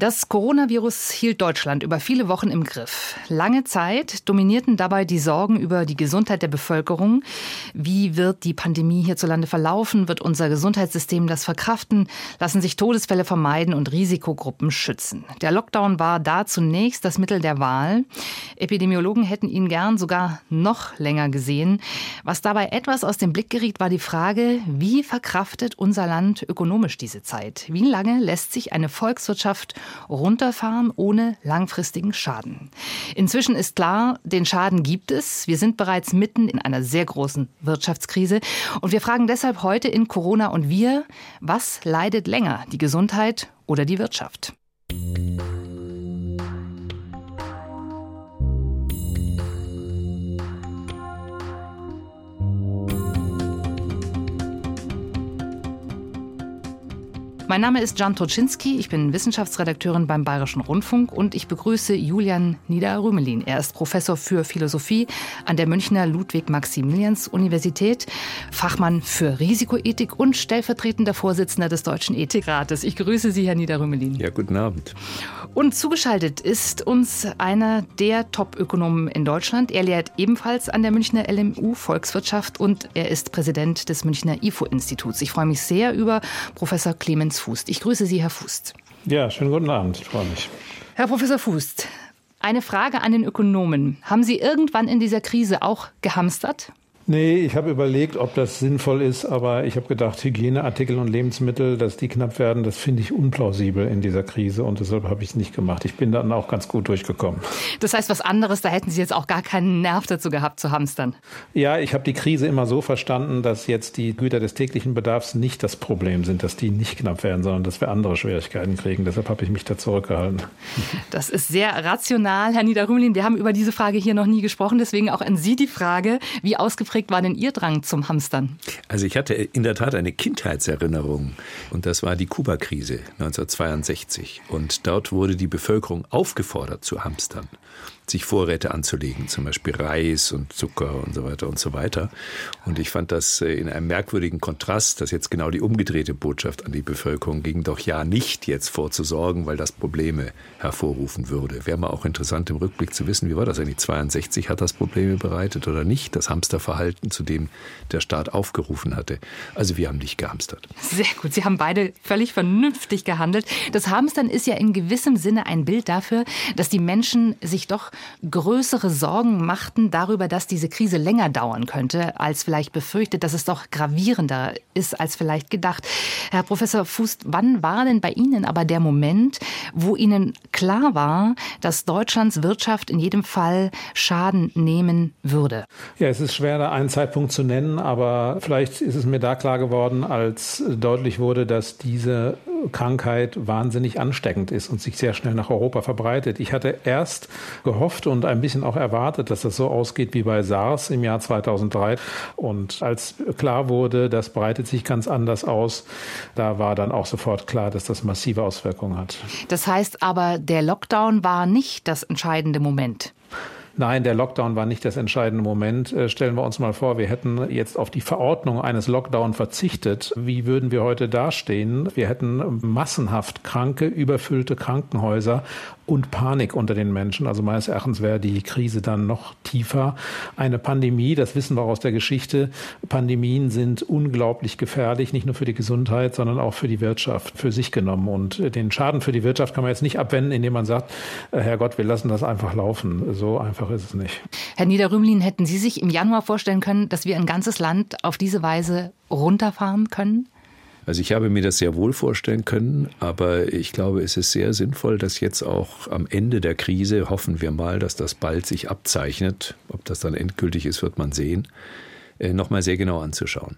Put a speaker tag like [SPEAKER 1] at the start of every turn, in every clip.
[SPEAKER 1] Das Coronavirus hielt Deutschland über viele Wochen im Griff. Lange Zeit dominierten dabei die Sorgen über die Gesundheit der Bevölkerung. Wie wird die Pandemie hierzulande verlaufen? Wird unser Gesundheitssystem das verkraften? Lassen sich Todesfälle vermeiden und Risikogruppen schützen? Der Lockdown war da zunächst das Mittel der Wahl. Epidemiologen hätten ihn gern sogar noch länger gesehen. Was dabei etwas aus dem Blick geriet, war die Frage, wie verkraftet unser Land ökonomisch diese Zeit? Wie lange lässt sich eine Volkswirtschaft runterfahren ohne langfristigen Schaden. Inzwischen ist klar, den Schaden gibt es. Wir sind bereits mitten in einer sehr großen Wirtschaftskrise. Und wir fragen deshalb heute in Corona und wir, was leidet länger, die Gesundheit oder die Wirtschaft? Mein Name ist Jan Toczynski, ich bin Wissenschaftsredakteurin beim Bayerischen Rundfunk und ich begrüße Julian Niederrümelin. Er ist Professor für Philosophie an der Münchner Ludwig-Maximilians-Universität, Fachmann für Risikoethik und stellvertretender Vorsitzender des Deutschen Ethikrates. Ich grüße Sie, Herr Niederrümelin.
[SPEAKER 2] Ja, guten Abend.
[SPEAKER 1] Und zugeschaltet ist uns einer der Top-Ökonomen in Deutschland. Er lehrt ebenfalls an der Münchner LMU Volkswirtschaft und er ist Präsident des Münchner IFO-Instituts. Ich freue mich sehr über Professor Clemens Fußt. Ich grüße Sie, Herr Fußt.
[SPEAKER 3] Ja, schönen guten Abend. Ich freue mich.
[SPEAKER 1] Herr Professor Fußt, eine Frage an den Ökonomen. Haben Sie irgendwann in dieser Krise auch gehamstert?
[SPEAKER 3] Nee, ich habe überlegt, ob das sinnvoll ist, aber ich habe gedacht, Hygieneartikel und Lebensmittel, dass die knapp werden, das finde ich unplausibel in dieser Krise und deshalb habe ich es nicht gemacht. Ich bin dann auch ganz gut durchgekommen.
[SPEAKER 1] Das heißt, was anderes, da hätten Sie jetzt auch gar keinen Nerv dazu gehabt zu hamstern.
[SPEAKER 3] Ja, ich habe die Krise immer so verstanden, dass jetzt die Güter des täglichen Bedarfs nicht das Problem sind, dass die nicht knapp werden, sondern dass wir andere Schwierigkeiten kriegen. Deshalb habe ich mich da zurückgehalten.
[SPEAKER 1] Das ist sehr rational, Herr Niederrümelin. Wir haben über diese Frage hier noch nie gesprochen, deswegen auch an Sie die Frage, wie ausgeprägt geprägt war denn Ihr Drang zum Hamstern?
[SPEAKER 2] Also ich hatte in der Tat eine Kindheitserinnerung und das war die Kuba-Krise 1962 und dort wurde die Bevölkerung aufgefordert zu hamstern sich Vorräte anzulegen, zum Beispiel Reis und Zucker und so weiter und so weiter. Und ich fand das äh, in einem merkwürdigen Kontrast, dass jetzt genau die umgedrehte Botschaft an die Bevölkerung ging, doch ja nicht jetzt vorzusorgen, weil das Probleme hervorrufen würde. Wäre mal auch interessant im Rückblick zu wissen, wie war das eigentlich? 62 hat das Probleme bereitet oder nicht? Das Hamsterverhalten, zu dem der Staat aufgerufen hatte. Also wir haben nicht gehamstert.
[SPEAKER 1] Sehr gut. Sie haben beide völlig vernünftig gehandelt. Das Hamstern ist ja in gewissem Sinne ein Bild dafür, dass die Menschen sich doch größere Sorgen machten darüber, dass diese Krise länger dauern könnte, als vielleicht befürchtet, dass es doch gravierender ist als vielleicht gedacht. Herr Professor Fuß, wann war denn bei Ihnen aber der Moment, wo Ihnen klar war, dass Deutschlands Wirtschaft in jedem Fall Schaden nehmen würde?
[SPEAKER 3] Ja, es ist schwer, da einen Zeitpunkt zu nennen, aber vielleicht ist es mir da klar geworden, als deutlich wurde, dass diese Krankheit wahnsinnig ansteckend ist und sich sehr schnell nach Europa verbreitet. Ich hatte erst gehofft und ein bisschen auch erwartet, dass das so ausgeht wie bei SARS im Jahr 2003. Und als klar wurde, das breitet sich ganz anders aus, da war dann auch sofort klar, dass das massive Auswirkungen hat.
[SPEAKER 1] Das heißt aber, der Lockdown war nicht das entscheidende Moment.
[SPEAKER 3] Nein, der Lockdown war nicht das entscheidende Moment. Äh, stellen wir uns mal vor, wir hätten jetzt auf die Verordnung eines Lockdown verzichtet. Wie würden wir heute dastehen? Wir hätten massenhaft kranke, überfüllte Krankenhäuser und Panik unter den Menschen. Also meines Erachtens wäre die Krise dann noch tiefer. Eine Pandemie, das wissen wir aus der Geschichte, Pandemien sind unglaublich gefährlich, nicht nur für die Gesundheit, sondern auch für die Wirtschaft für sich genommen. Und den Schaden für die Wirtschaft kann man jetzt nicht abwenden, indem man sagt, äh, Herr Gott, wir lassen das einfach laufen. So einfach ist es nicht.
[SPEAKER 1] Herr Niederrümlin, hätten Sie sich im Januar vorstellen können, dass wir ein ganzes Land auf diese Weise runterfahren können?
[SPEAKER 2] Also ich habe mir das sehr wohl vorstellen können, aber ich glaube, es ist sehr sinnvoll, dass jetzt auch am Ende der Krise, hoffen wir mal, dass das bald sich abzeichnet, ob das dann endgültig ist, wird man sehen, äh, nochmal sehr genau anzuschauen,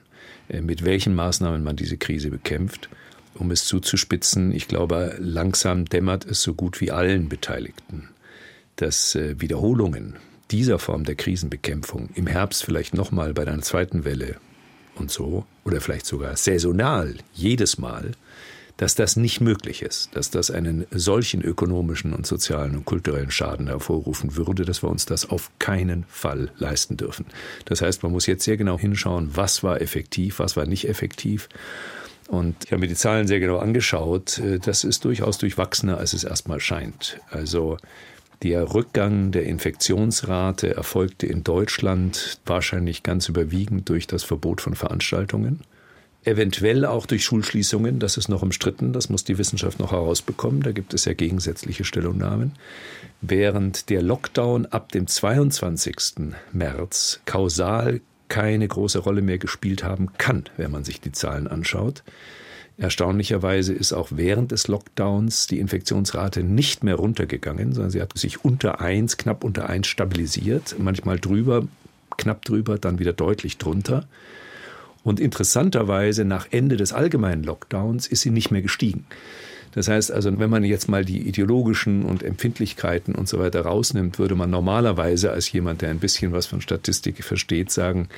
[SPEAKER 2] äh, mit welchen Maßnahmen man diese Krise bekämpft. Um es zuzuspitzen, ich glaube, langsam dämmert es so gut wie allen Beteiligten, dass äh, Wiederholungen dieser Form der Krisenbekämpfung im Herbst vielleicht nochmal bei einer zweiten Welle und so, oder vielleicht sogar saisonal, jedes Mal, dass das nicht möglich ist, dass das einen solchen ökonomischen und sozialen und kulturellen Schaden hervorrufen würde, dass wir uns das auf keinen Fall leisten dürfen. Das heißt, man muss jetzt sehr genau hinschauen, was war effektiv, was war nicht effektiv. Und ich habe mir die Zahlen sehr genau angeschaut. Das ist durchaus durchwachsener, als es erstmal scheint. Also der Rückgang der Infektionsrate erfolgte in Deutschland wahrscheinlich ganz überwiegend durch das Verbot von Veranstaltungen. Eventuell auch durch Schulschließungen, das ist noch umstritten, das muss die Wissenschaft noch herausbekommen, da gibt es ja gegensätzliche Stellungnahmen. Während der Lockdown ab dem 22. März kausal keine große Rolle mehr gespielt haben kann, wenn man sich die Zahlen anschaut, Erstaunlicherweise ist auch während des Lockdowns die Infektionsrate nicht mehr runtergegangen, sondern sie hat sich unter eins, knapp unter eins stabilisiert, manchmal drüber, knapp drüber, dann wieder deutlich drunter. Und interessanterweise nach Ende des allgemeinen Lockdowns ist sie nicht mehr gestiegen. Das heißt also, wenn man jetzt mal die ideologischen und Empfindlichkeiten und so weiter rausnimmt, würde man normalerweise als jemand, der ein bisschen was von Statistik versteht, sagen,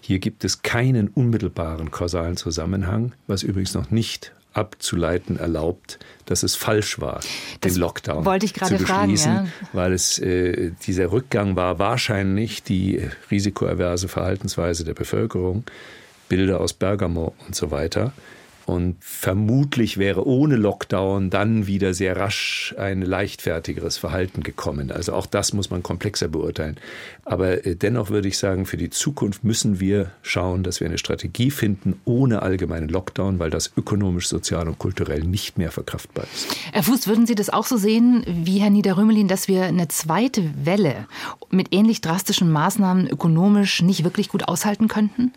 [SPEAKER 2] hier gibt es keinen unmittelbaren kausalen Zusammenhang, was übrigens noch nicht abzuleiten erlaubt, dass es falsch war, das den Lockdown
[SPEAKER 1] wollte ich gerade
[SPEAKER 2] zu beschließen,
[SPEAKER 1] fragen,
[SPEAKER 2] ja. weil es äh, dieser Rückgang war wahrscheinlich die risikoaverse Verhaltensweise der Bevölkerung, Bilder aus Bergamo und so weiter. Und vermutlich wäre ohne Lockdown dann wieder sehr rasch ein leichtfertigeres Verhalten gekommen. Also auch das muss man komplexer beurteilen. Aber äh, dennoch würde ich sagen, für die Zukunft müssen wir schauen, dass wir eine Strategie finden ohne allgemeinen Lockdown, weil das ökonomisch, sozial und kulturell nicht mehr verkraftbar ist.
[SPEAKER 1] Herr Fuß, würden Sie das auch so sehen wie Herr Niederrömelin, dass wir eine zweite Welle mit ähnlich drastischen Maßnahmen ökonomisch nicht wirklich gut aushalten könnten?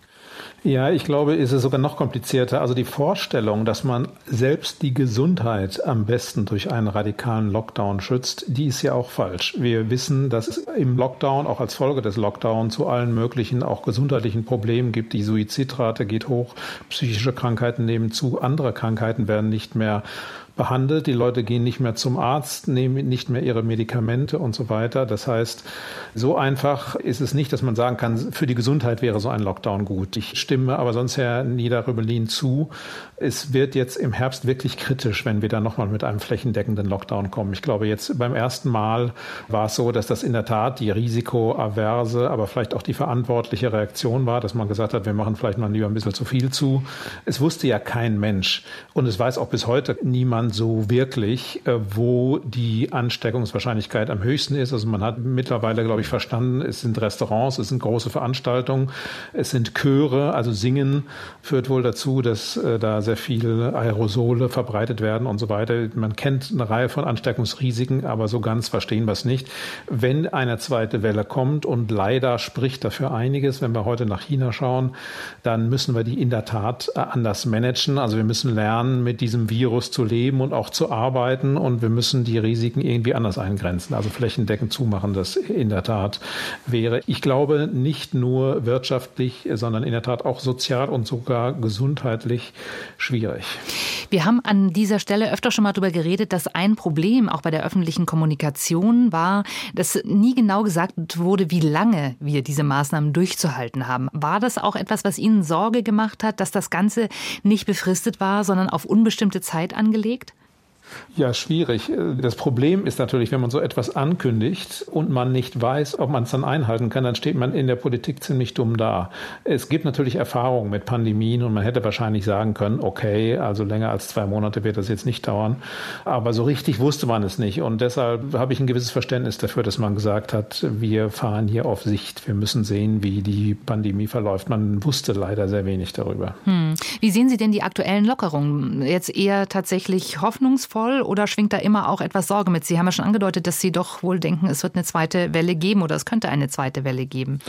[SPEAKER 3] Ja, ich glaube, ist es sogar noch komplizierter. Also die Vorstellung, dass man selbst die Gesundheit am besten durch einen radikalen Lockdown schützt, die ist ja auch falsch. Wir wissen, dass es im Lockdown, auch als Folge des Lockdowns, zu allen möglichen auch gesundheitlichen Problemen gibt. Die Suizidrate geht hoch, psychische Krankheiten nehmen zu, andere Krankheiten werden nicht mehr behandelt. Die Leute gehen nicht mehr zum Arzt, nehmen nicht mehr ihre Medikamente und so weiter. Das heißt, so einfach ist es nicht, dass man sagen kann, für die Gesundheit wäre so ein Lockdown gut. Ich stimme aber sonst Herr Niederrübelin zu. Es wird jetzt im Herbst wirklich kritisch, wenn wir dann nochmal mit einem flächendeckenden Lockdown kommen. Ich glaube, jetzt beim ersten Mal war es so, dass das in der Tat die risikoaverse, aber vielleicht auch die verantwortliche Reaktion war, dass man gesagt hat, wir machen vielleicht mal lieber ein bisschen zu viel zu. Es wusste ja kein Mensch und es weiß auch bis heute niemand, man so wirklich, äh, wo die Ansteckungswahrscheinlichkeit am höchsten ist. Also man hat mittlerweile, glaube ich, verstanden, es sind Restaurants, es sind große Veranstaltungen, es sind Chöre, also Singen führt wohl dazu, dass äh, da sehr viele Aerosole verbreitet werden und so weiter. Man kennt eine Reihe von Ansteckungsrisiken, aber so ganz verstehen wir es nicht. Wenn eine zweite Welle kommt und leider spricht dafür einiges, wenn wir heute nach China schauen, dann müssen wir die in der Tat äh, anders managen. Also wir müssen lernen, mit diesem Virus zu leben und auch zu arbeiten und wir müssen die Risiken irgendwie anders eingrenzen. Also flächendeckend zumachen, das in der Tat wäre, ich glaube, nicht nur wirtschaftlich, sondern in der Tat auch sozial und sogar gesundheitlich schwierig.
[SPEAKER 1] Wir haben an dieser Stelle öfter schon mal darüber geredet, dass ein Problem auch bei der öffentlichen Kommunikation war, dass nie genau gesagt wurde, wie lange wir diese Maßnahmen durchzuhalten haben. War das auch etwas, was Ihnen Sorge gemacht hat, dass das Ganze nicht befristet war, sondern auf unbestimmte Zeit angelegt?
[SPEAKER 3] Ja, schwierig. Das Problem ist natürlich, wenn man so etwas ankündigt und man nicht weiß, ob man es dann einhalten kann, dann steht man in der Politik ziemlich dumm da. Es gibt natürlich Erfahrungen mit Pandemien und man hätte wahrscheinlich sagen können, okay, also länger als zwei Monate wird das jetzt nicht dauern. Aber so richtig wusste man es nicht. Und deshalb habe ich ein gewisses Verständnis dafür, dass man gesagt hat, wir fahren hier auf Sicht. Wir müssen sehen, wie die Pandemie verläuft. Man wusste leider sehr wenig darüber.
[SPEAKER 1] Hm. Wie sehen Sie denn die aktuellen Lockerungen? Jetzt eher tatsächlich hoffnungsvoll? Voll oder schwingt da immer auch etwas Sorge mit? Sie haben ja schon angedeutet, dass Sie doch wohl denken, es wird eine zweite Welle geben oder es könnte eine zweite Welle geben.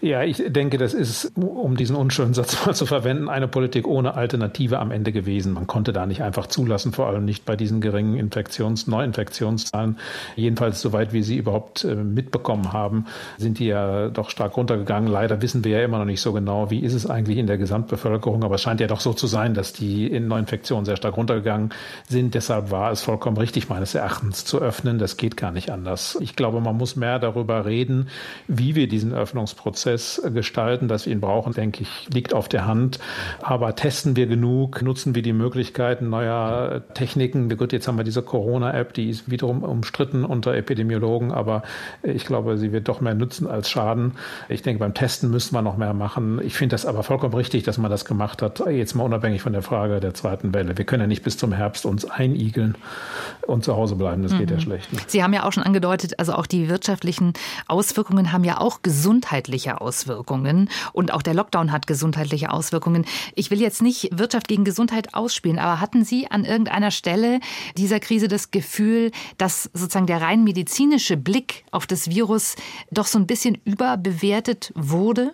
[SPEAKER 3] Ja, ich denke, das ist, um diesen unschönen Satz mal zu verwenden, eine Politik ohne Alternative am Ende gewesen. Man konnte da nicht einfach zulassen, vor allem nicht bei diesen geringen Infektions-, Neuinfektionszahlen. Jedenfalls, soweit wir sie überhaupt äh, mitbekommen haben, sind die ja doch stark runtergegangen. Leider wissen wir ja immer noch nicht so genau, wie ist es eigentlich in der Gesamtbevölkerung. Aber es scheint ja doch so zu sein, dass die Neuinfektionen sehr stark runtergegangen sind. Deshalb war es vollkommen richtig, meines Erachtens zu öffnen. Das geht gar nicht anders. Ich glaube, man muss mehr darüber reden, wie wir diesen Öffnungsprozess gestalten, dass wir ihn brauchen, denke ich, liegt auf der Hand. Aber testen wir genug, nutzen wir die Möglichkeiten neuer Techniken. Gut, jetzt haben wir diese Corona-App, die ist wiederum umstritten unter Epidemiologen, aber ich glaube, sie wird doch mehr nützen als schaden. Ich denke, beim Testen müssen wir noch mehr machen. Ich finde das aber vollkommen richtig, dass man das gemacht hat. Jetzt mal unabhängig von der Frage der zweiten Welle. Wir können ja nicht bis zum Herbst uns einigeln und zu Hause bleiben. Das mhm. geht ja mhm. schlecht. Ne?
[SPEAKER 1] Sie haben ja auch schon angedeutet, also auch die wirtschaftlichen Auswirkungen haben ja auch gesundheitliche Auswirkungen. Und auch der Lockdown hat gesundheitliche Auswirkungen. Ich will jetzt nicht Wirtschaft gegen Gesundheit ausspielen, aber hatten Sie an irgendeiner Stelle dieser Krise das Gefühl, dass sozusagen der rein medizinische Blick auf das Virus doch so ein bisschen überbewertet wurde?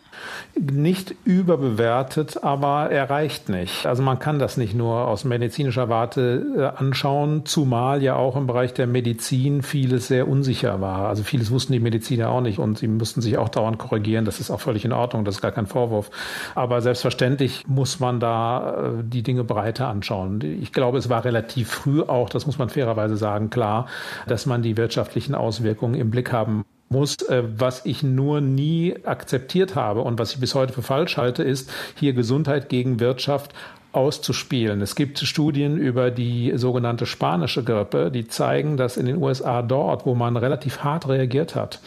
[SPEAKER 3] Nicht überbewertet, aber er reicht nicht. Also man kann das nicht nur aus medizinischer Warte äh, anschauen, zumal ja auch im Bereich der Medizin vieles sehr unsicher war. Also vieles wussten die Mediziner auch nicht und sie mussten sich auch dauernd korrigieren. Das ist auch völlig in Ordnung, das ist gar kein Vorwurf. Aber selbstverständlich muss man da äh, die Dinge breiter anschauen. Ich glaube, es war relativ früh auch, das muss man fairerweise sagen, klar, dass man die wirtschaftlichen Auswirkungen im Blick haben muss. Äh, was ich nur nie akzeptiert habe und was ich bis heute für falsch halte, ist hier Gesundheit gegen Wirtschaft auszuspielen. Es gibt Studien über die sogenannte spanische Grippe, die zeigen, dass in den USA dort, wo man relativ hart reagiert hat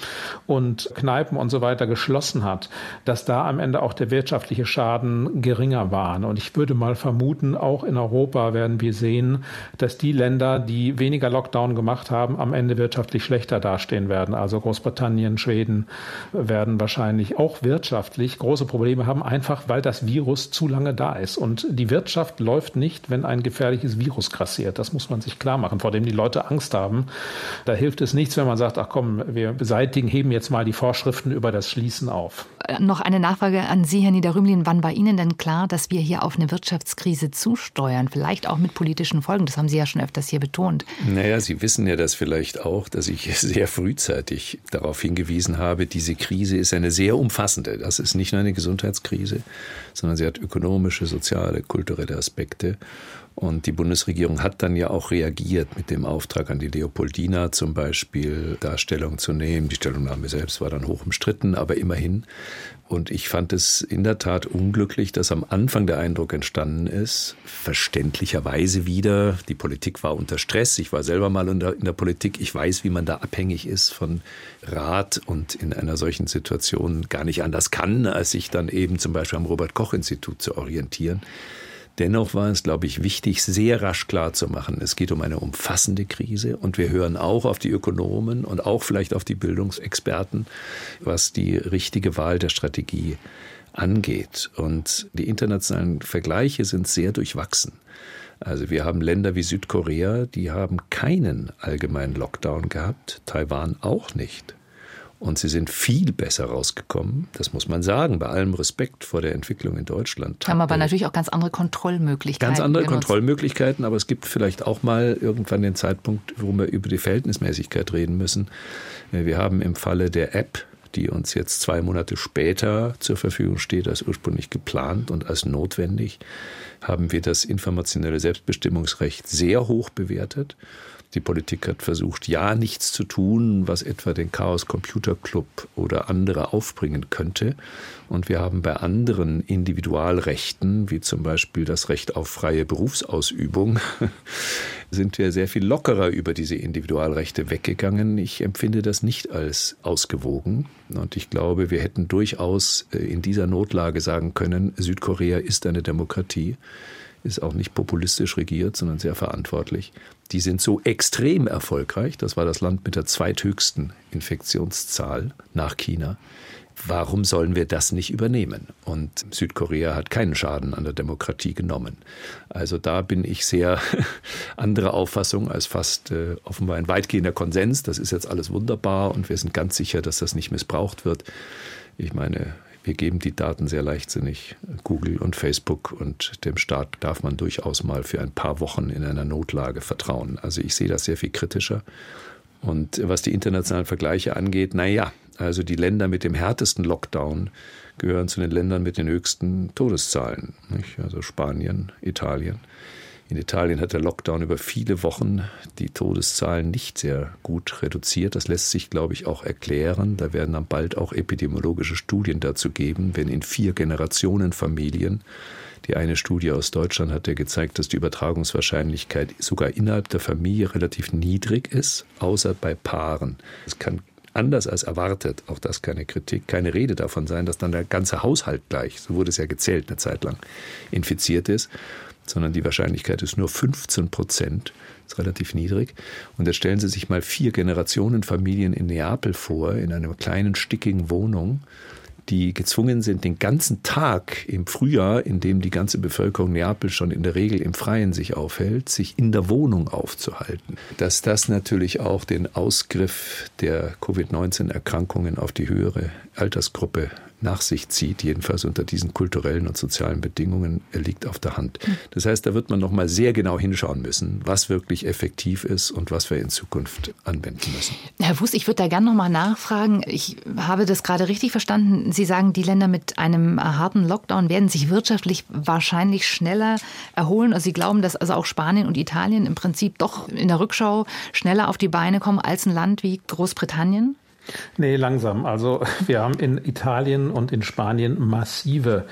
[SPEAKER 3] und Kneipen und so weiter geschlossen hat, dass da am Ende auch der wirtschaftliche Schaden geringer war. Und ich würde mal vermuten, auch in Europa werden wir sehen, dass die Länder, die weniger Lockdown gemacht haben, am Ende wirtschaftlich schlechter dastehen werden. Also Großbritannien, Schweden werden wahrscheinlich auch wirtschaftlich große Probleme haben, einfach weil das Virus zu lange da ist. Und die Wirtschaft läuft nicht, wenn ein gefährliches Virus grassiert. Das muss man sich klar machen, vor dem die Leute Angst haben. Da hilft es nichts, wenn man sagt, ach komm, wir beseitigen, heben jetzt mal die Vorschriften über das Schließen auf.
[SPEAKER 1] Äh, noch eine Nachfrage an Sie, Herr Niederrümlin. Wann war Ihnen denn klar, dass wir hier auf eine Wirtschaftskrise zusteuern? Vielleicht auch mit politischen Folgen. Das haben Sie ja schon öfters hier betont.
[SPEAKER 2] Naja, Sie wissen ja das vielleicht auch, dass ich sehr frühzeitig darauf hingewiesen habe, diese Krise ist eine sehr umfassende. Das ist nicht nur eine Gesundheitskrise, sondern sie hat ökonomische, soziale, kulturelle kulturelle Aspekte. Und die Bundesregierung hat dann ja auch reagiert mit dem Auftrag an die Leopoldina zum Beispiel, Darstellung zu nehmen. Die Stellungnahme selbst war dann hoch umstritten, aber immerhin. Und ich fand es in der Tat unglücklich, dass am Anfang der Eindruck entstanden ist, verständlicherweise wieder, die Politik war unter Stress, ich war selber mal in der, Politik, ich weiß, wie man da abhängig ist von Rat und in einer solchen Situation gar nicht anders kann, als sich dann eben zum Beispiel am Robert Koch Institut zu orientieren. Dennoch war es, glaube ich, wichtig, sehr rasch klarzumachen, es geht um eine umfassende Krise und wir hören auch auf die Ökonomen und auch vielleicht auf die Bildungsexperten, was die richtige Wahl der Strategie angeht. Und die internationalen Vergleiche sind sehr durchwachsen. Also wir haben Länder wie Südkorea, die haben keinen allgemeinen Lockdown gehabt, Taiwan auch nicht. Und sie sind viel besser rausgekommen, das muss man sagen, bei allem Respekt vor der Entwicklung in Deutschland.
[SPEAKER 1] Haben aber natürlich auch ganz andere Kontrollmöglichkeiten.
[SPEAKER 2] Ganz andere genutzt. Kontrollmöglichkeiten, aber es gibt vielleicht auch mal irgendwann den Zeitpunkt, wo wir über die Verhältnismäßigkeit reden müssen. Wir haben im Falle der App, die uns jetzt zwei Monate später zur Verfügung steht als ursprünglich geplant und als notwendig, haben wir das informationelle Selbstbestimmungsrecht sehr hoch bewertet die Politik hat versucht, ja nichts zu tun, was etwa den Chaos Computer Club oder andere aufbringen könnte. Und wir haben bei anderen Individualrechten, wie zum Beispiel das Recht auf freie Berufsausübung, sind wir sehr viel lockerer über diese Individualrechte weggegangen. Ich empfinde das nicht als ausgewogen. Und ich glaube, wir hätten durchaus äh, in dieser Notlage sagen können, Südkorea ist eine Demokratie ist auch nicht populistisch regiert, sondern sehr verantwortlich. Die sind so extrem erfolgreich. Das war das Land mit der zweithöchsten Infektionszahl nach China. Warum sollen wir das nicht übernehmen? Und Südkorea hat keinen Schaden an der Demokratie genommen. Also da bin ich sehr anderer Auffassung als fast äh, offenbar ein weitgehender Konsens. Das ist jetzt alles wunderbar und wir sind ganz sicher, dass das nicht missbraucht wird. Ich meine, wir geben die Daten sehr leichtsinnig. Google und Facebook und dem Staat darf man durchaus mal für ein paar Wochen in einer Notlage vertrauen. Also ich sehe das sehr viel kritischer. Und was die internationalen Vergleiche angeht, naja, also die Länder mit dem härtesten Lockdown gehören zu den Ländern mit den höchsten Todeszahlen. Nicht? Also Spanien, Italien. In Italien hat der Lockdown über viele Wochen die Todeszahlen nicht sehr gut reduziert. Das lässt sich, glaube ich, auch erklären. Da werden dann bald auch epidemiologische Studien dazu geben, wenn in vier Generationen Familien die eine Studie aus Deutschland hat ja gezeigt, dass die Übertragungswahrscheinlichkeit sogar innerhalb der Familie relativ niedrig ist, außer bei Paaren. Es kann anders als erwartet, auch das keine Kritik, keine Rede davon sein, dass dann der ganze Haushalt gleich, so wurde es ja gezählt eine Zeit lang, infiziert ist, sondern die Wahrscheinlichkeit ist nur 15 Prozent, ist relativ niedrig. Und jetzt stellen Sie sich mal vier Generationen Familien in Neapel vor, in einer kleinen, stickigen Wohnung die gezwungen sind, den ganzen Tag im Frühjahr, in dem die ganze Bevölkerung Neapel schon in der Regel im Freien sich aufhält, sich in der Wohnung aufzuhalten. Dass das natürlich auch den Ausgriff der Covid-19-Erkrankungen auf die höhere Altersgruppe nach sich zieht, jedenfalls unter diesen kulturellen und sozialen Bedingungen, liegt auf der Hand. Das heißt, da wird man noch mal sehr genau hinschauen müssen, was wirklich effektiv ist und was wir in Zukunft anwenden müssen.
[SPEAKER 1] Herr Fuß, ich würde da gerne noch mal nachfragen. Ich habe das gerade richtig verstanden. Sie sagen, die Länder mit einem harten Lockdown werden sich wirtschaftlich wahrscheinlich schneller erholen. Also Sie glauben, dass also auch Spanien und Italien im Prinzip doch in der Rückschau schneller auf die Beine kommen als ein Land wie Großbritannien?
[SPEAKER 3] Nee, langsam. Also wir haben in Italien und in Spanien massive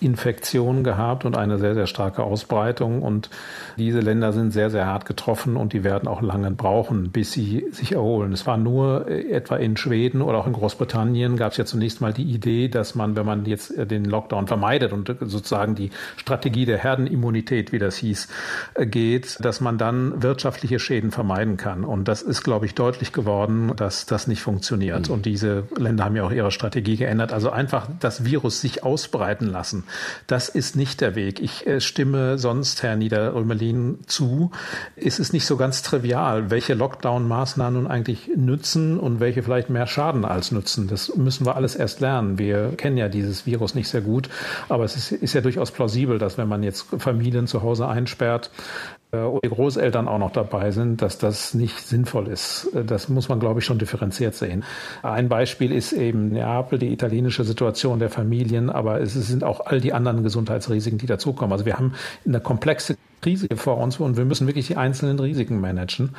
[SPEAKER 3] Infektion gehabt und eine sehr, sehr starke Ausbreitung. Und diese Länder sind sehr, sehr hart getroffen und die werden auch lange brauchen, bis sie sich erholen. Es war nur äh, etwa in Schweden oder auch in Großbritannien gab es ja zunächst mal die Idee, dass man, wenn man jetzt äh, den Lockdown vermeidet und sozusagen die Strategie der Herdenimmunität, wie das hieß, äh, geht, dass man dann wirtschaftliche Schäden vermeiden kann. Und das ist, glaube ich, deutlich geworden, dass das nicht funktioniert. Mhm. Und diese Länder haben ja auch ihre Strategie geändert. Also einfach das Virus sich ausbreiten lassen. Das ist nicht der Weg. Ich äh, stimme sonst Herr Niederrömelin zu. Es ist nicht so ganz trivial, welche Lockdown-Maßnahmen nun eigentlich nützen und welche vielleicht mehr schaden als nützen. Das müssen wir alles erst lernen. Wir kennen ja dieses Virus nicht sehr gut, aber es ist, ist ja durchaus plausibel, dass wenn man jetzt Familien zu Hause einsperrt, und äh, die Großeltern auch noch dabei sind, dass das nicht sinnvoll ist. Äh, das muss man, glaube ich, schon differenziert sehen. Ein Beispiel ist eben Neapel, die italienische Situation der Familien, aber es sind auch all die anderen Gesundheitsrisiken, die dazukommen. Also wir haben eine komplexe Krise vor uns und wir müssen wirklich die einzelnen Risiken managen,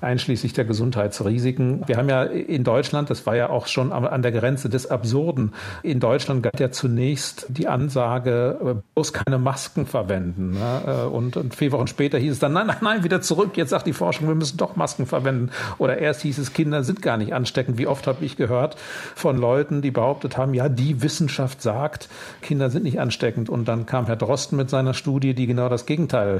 [SPEAKER 3] einschließlich der Gesundheitsrisiken. Wir haben ja in Deutschland, das war ja auch schon an der Grenze des Absurden, in Deutschland galt ja zunächst die Ansage, äh, bloß keine Masken verwenden. Ne? Äh, und vier Wochen später hieß es dann, nein, nein, nein, wieder zurück. Jetzt sagt die Forschung, wir müssen doch Masken verwenden. Oder erst hieß es, Kinder sind gar nicht ansteckend. Wie oft habe ich gehört von Leuten, die behauptet haben, ja, die Wissenschaft sagt, Kinder sind nicht ansteckend. Und dann kam Herr Drosten mit seiner Studie, die genau das Gegenteil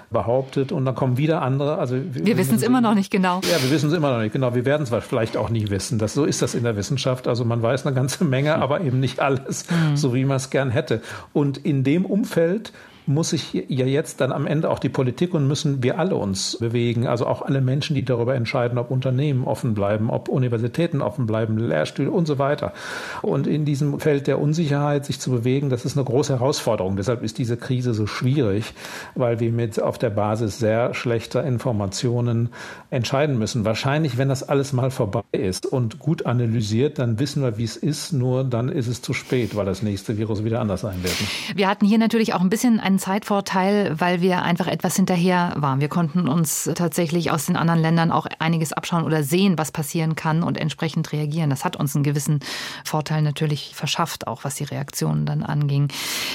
[SPEAKER 3] behauptet und dann kommen wieder andere. Also
[SPEAKER 1] wir, wir wissen es immer noch nicht genau.
[SPEAKER 3] Ja, wir wissen es immer noch nicht genau. Wir werden es vielleicht auch nie wissen. Das, so ist das in der Wissenschaft. Also man weiß eine ganze Menge, aber eben nicht alles, mhm. so wie man es gern hätte. Und in dem Umfeld muss sich ja jetzt dann am Ende auch die Politik und müssen wir alle uns bewegen. Also auch alle Menschen, die darüber entscheiden, ob Unternehmen offen bleiben, ob Universitäten offen bleiben, Lehrstühle und so weiter. Und in diesem Feld der Unsicherheit sich zu bewegen, das ist eine große Herausforderung. Deshalb ist diese Krise so schwierig, weil wir mit auf der Basis sehr schlechter Informationen entscheiden müssen. Wahrscheinlich, wenn das alles mal vorbei ist und gut analysiert, dann wissen wir, wie es ist. Nur dann ist es zu spät, weil das nächste Virus wieder anders sein wird.
[SPEAKER 1] Wir hatten hier natürlich auch ein bisschen ein Zeitvorteil, weil wir einfach etwas hinterher waren. Wir konnten uns tatsächlich aus den anderen Ländern auch einiges abschauen oder sehen, was passieren kann und entsprechend reagieren. Das hat uns einen gewissen Vorteil natürlich verschafft, auch was die Reaktionen dann anging.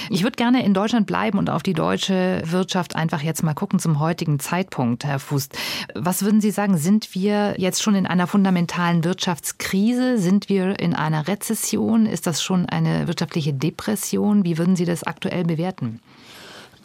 [SPEAKER 1] Ich würde gerne in Deutschland bleiben und auf die deutsche Wirtschaft einfach jetzt mal gucken zum heutigen Zeitpunkt, Herr Fuß. Was würden Sie sagen, sind wir jetzt schon in einer fundamentalen Wirtschaftskrise? Sind wir in einer Rezession? Ist das schon eine wirtschaftliche Depression? Wie würden Sie das aktuell bewerten?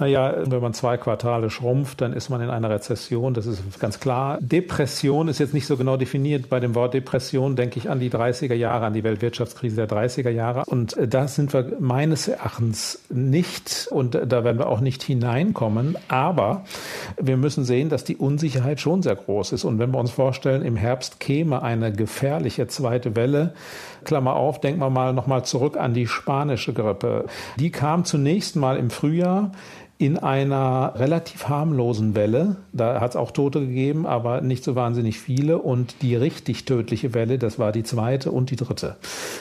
[SPEAKER 3] Naja, wenn man zwei Quartale schrumpft, dann ist man in einer Rezession. Das ist ganz klar. Depression ist jetzt nicht so genau definiert. Bei dem Wort Depression denke ich an die 30er Jahre, an die Weltwirtschaftskrise der 30er Jahre. Und da sind wir meines Erachtens nicht und da werden wir auch nicht hineinkommen. Aber wir müssen sehen, dass die Unsicherheit schon sehr groß ist. Und wenn wir uns vorstellen, im Herbst käme eine gefährliche zweite Welle, Klammer auf, denken wir mal nochmal zurück an die spanische Grippe. Die kam zunächst mal im Frühjahr in einer relativ harmlosen Welle. Da hat es auch Tote gegeben, aber nicht so wahnsinnig viele. Und die richtig tödliche Welle, das war die zweite und die dritte.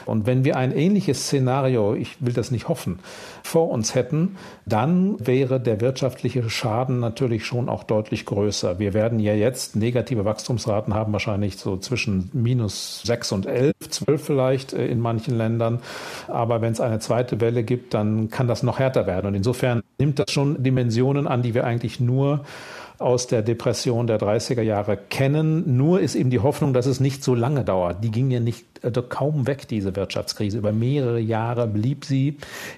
[SPEAKER 3] Und wenn wir ein ähnliches Szenario, ich will das nicht hoffen, vor uns hätten, dann wäre der wirtschaftliche Schaden natürlich schon auch deutlich größer. Wir werden ja jetzt negative Wachstumsraten haben, wahrscheinlich so zwischen minus sechs und elf, zwölf vielleicht äh, in manchen Ländern. Aber wenn es eine zweite Welle gibt, dann kann das noch härter werden. Und insofern nimmt das schon Dimensionen an, die wir eigentlich nur aus der Depression der 30er Jahre kennen. Nur ist eben die Hoffnung, dass es nicht so lange dauert. Die ging ja nicht äh, kaum weg, diese Wirtschaftskrise. Über mehrere Jahre blieb sie.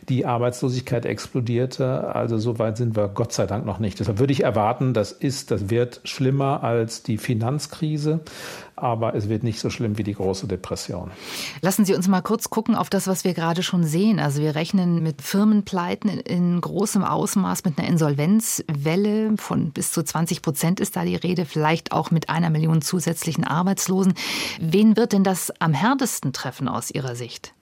[SPEAKER 3] Die Arbeitslosigkeit explodierte. Also so weit sind wir Gott sei Dank noch nicht. Deshalb würde ich erwarten, das ist, das wird schlimmer als die Finanzkrise aber es wird nicht so schlimm wie die große Depression.
[SPEAKER 1] Lassen Sie uns mal kurz gucken auf das, was wir gerade schon sehen. Also wir rechnen mit Firmenpleiten in großem Ausmaß, mit einer Insolvenzwelle von bis zu 20 Prozent ist da die Rede, vielleicht auch mit einer Million zusätzlichen Arbeitslosen. Wen wird denn das am härtesten treffen aus Ihrer Sicht?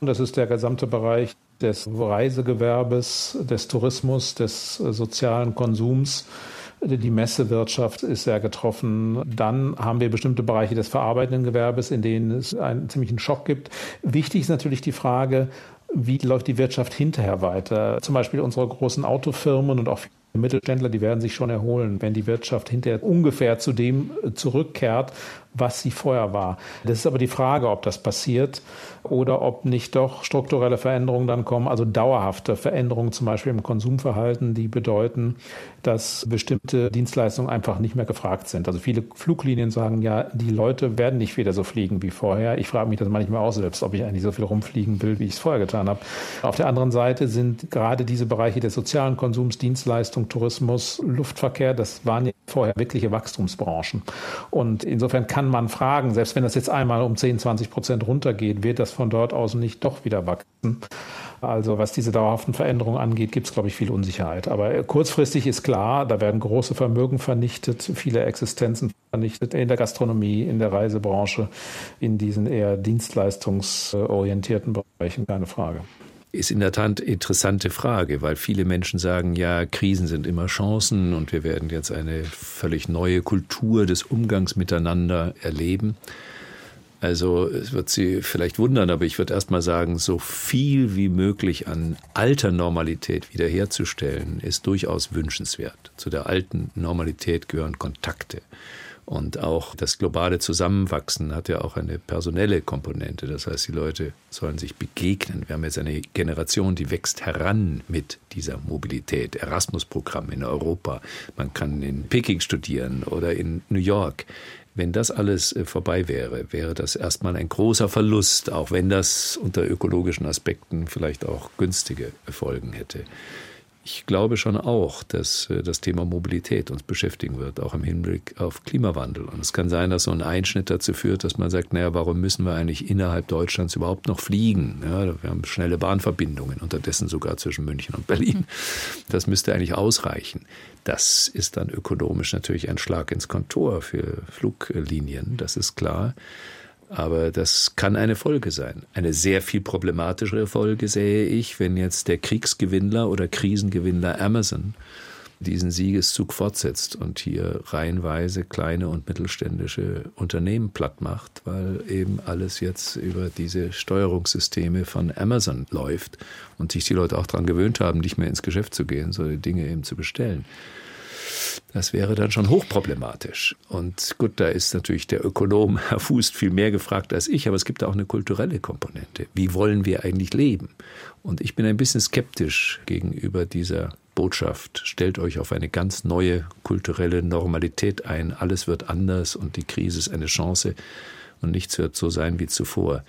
[SPEAKER 3] Das ist der gesamte Bereich des Reisegewerbes, des Tourismus, des sozialen Konsums. Die Messewirtschaft ist sehr getroffen. Dann haben wir bestimmte Bereiche des verarbeitenden Gewerbes, in denen es einen ziemlichen Schock gibt. Wichtig ist natürlich die Frage, wie läuft die Wirtschaft hinterher weiter? Zum Beispiel unsere großen Autofirmen und auch Mittelständler, die werden sich schon erholen, wenn die Wirtschaft hinterher ungefähr zu dem zurückkehrt, was sie vorher war. Das ist aber die Frage, ob das passiert oder ob nicht doch strukturelle Veränderungen dann kommen, also dauerhafte Veränderungen zum Beispiel im Konsumverhalten, die bedeuten, dass bestimmte Dienstleistungen einfach nicht mehr gefragt sind. Also viele Fluglinien sagen ja, die Leute werden nicht wieder so fliegen wie vorher. Ich frage mich das manchmal auch selbst, ob ich eigentlich so viel rumfliegen will, wie ich es vorher getan habe. Auf der anderen Seite sind gerade diese Bereiche des sozialen Konsums, Dienstleistung, Tourismus, Luftverkehr, das waren ja vorher wirkliche Wachstumsbranchen. Und insofern kann man fragen, selbst wenn das jetzt einmal um 10, 20 Prozent runtergeht, wird das von dort aus nicht doch wieder wachsen. Also was diese dauerhaften Veränderungen angeht, gibt es, glaube ich, viel Unsicherheit. Aber kurzfristig ist klar, da werden große Vermögen vernichtet, viele Existenzen vernichtet in der Gastronomie, in der Reisebranche, in diesen eher dienstleistungsorientierten Bereichen, keine Frage
[SPEAKER 2] ist in der Tat eine interessante Frage, weil viele Menschen sagen, ja, Krisen sind immer Chancen und wir werden jetzt eine völlig neue Kultur des Umgangs miteinander erleben. Also es wird Sie vielleicht wundern, aber ich würde erst mal sagen, so viel wie möglich an alter Normalität wiederherzustellen, ist durchaus wünschenswert. Zu der alten Normalität gehören Kontakte. Und auch das globale Zusammenwachsen hat ja auch eine personelle Komponente. Das heißt, die Leute sollen sich begegnen. Wir haben jetzt eine Generation, die wächst heran mit dieser Mobilität. Erasmus-Programm in Europa. Man kann in Peking studieren oder in New York. Wenn das alles äh, vorbei wäre, wäre das erstmal ein großer Verlust, auch wenn das unter ökologischen Aspekten vielleicht auch günstige Folgen hätte. Ich glaube schon auch, dass äh, das Thema Mobilität uns beschäftigen wird, auch im Hinblick auf Klimawandel. Und es kann sein, dass so ein Einschnitt dazu führt, dass man sagt, naja, warum müssen wir eigentlich innerhalb Deutschlands überhaupt noch fliegen? Ja, wir haben schnelle Bahnverbindungen, unterdessen sogar zwischen München und Berlin. Das müsste eigentlich ausreichen. Das ist dann ökonomisch natürlich ein Schlag ins Kontor für Fluglinien, das ist klar. Aber das kann eine Folge sein. Eine sehr viel problematischere Folge sehe ich, wenn jetzt der Kriegsgewinnler oder Krisengewinnler Amazon diesen Siegeszug fortsetzt und hier reihenweise kleine und mittelständische Unternehmen platt macht, weil eben alles jetzt über diese Steuerungssysteme von Amazon läuft und sich die Leute auch daran gewöhnt haben, nicht mehr ins Geschäft zu gehen, sondern Dinge eben zu bestellen. Das wäre dann schon hochproblematisch. Und gut, da ist natürlich der Ökonom Herr Fuß viel mehr gefragt als ich, aber es gibt auch eine kulturelle Komponente. Wie wollen wir eigentlich leben? Und ich bin ein bisschen skeptisch gegenüber dieser Botschaft. Stellt euch auf eine ganz neue kulturelle Normalität ein. Alles wird anders und die Krise ist eine Chance und nichts wird so sein wie zuvor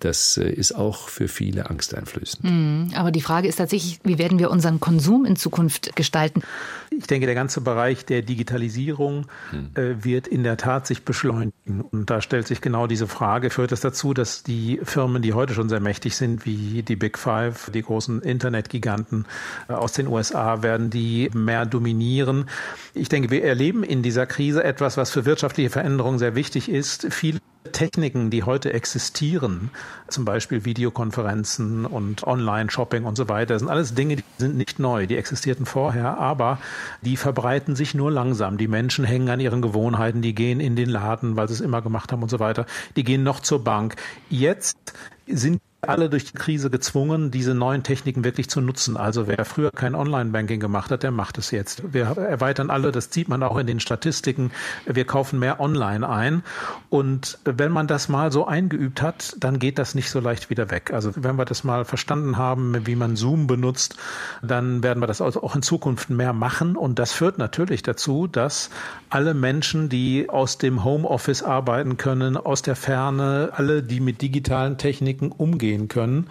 [SPEAKER 2] das äh, ist auch für viele angsteinflößend.
[SPEAKER 1] Mhm. Aber die Frage ist tatsächlich, wie werden wir unseren Konsum in Zukunft gestalten?
[SPEAKER 3] Ich denke, der ganze Bereich der Digitalisierung hm. äh, wird in der Tat sich beschleunigen. Und da stellt sich genau diese Frage, führt es das dazu, dass die Firmen, die heute schon sehr mächtig sind, wie die Big Five, die großen Internetgiganten äh, aus den USA, werden die mehr dominieren? Ich denke, wir erleben in dieser Krise etwas, was für wirtschaftliche Veränderungen sehr wichtig ist. Viele Techniken, die heute existieren, zum Beispiel Videokonferenzen und Online-Shopping und so weiter, sind alles Dinge, die sind nicht neu, die existierten vorher, aber die verbreiten sich nur langsam. Die Menschen hängen an ihren Gewohnheiten, die gehen in den Laden, weil sie es immer gemacht haben und so weiter. Die gehen noch zur Bank. Jetzt sind alle durch die Krise gezwungen, diese neuen Techniken wirklich zu nutzen. Also wer früher kein Online-Banking gemacht hat, der macht es jetzt. Wir erweitern alle, das sieht man auch in den Statistiken, wir kaufen mehr online ein. Und wenn man das mal so eingeübt hat, dann geht das nicht so leicht wieder weg. Also wenn wir das mal verstanden haben, wie man Zoom benutzt, dann werden wir das also auch in Zukunft mehr machen. Und das führt natürlich dazu, dass alle Menschen, die aus dem Homeoffice arbeiten können, aus der Ferne, alle, die mit digitalen Techniken umgehen, umgehen können,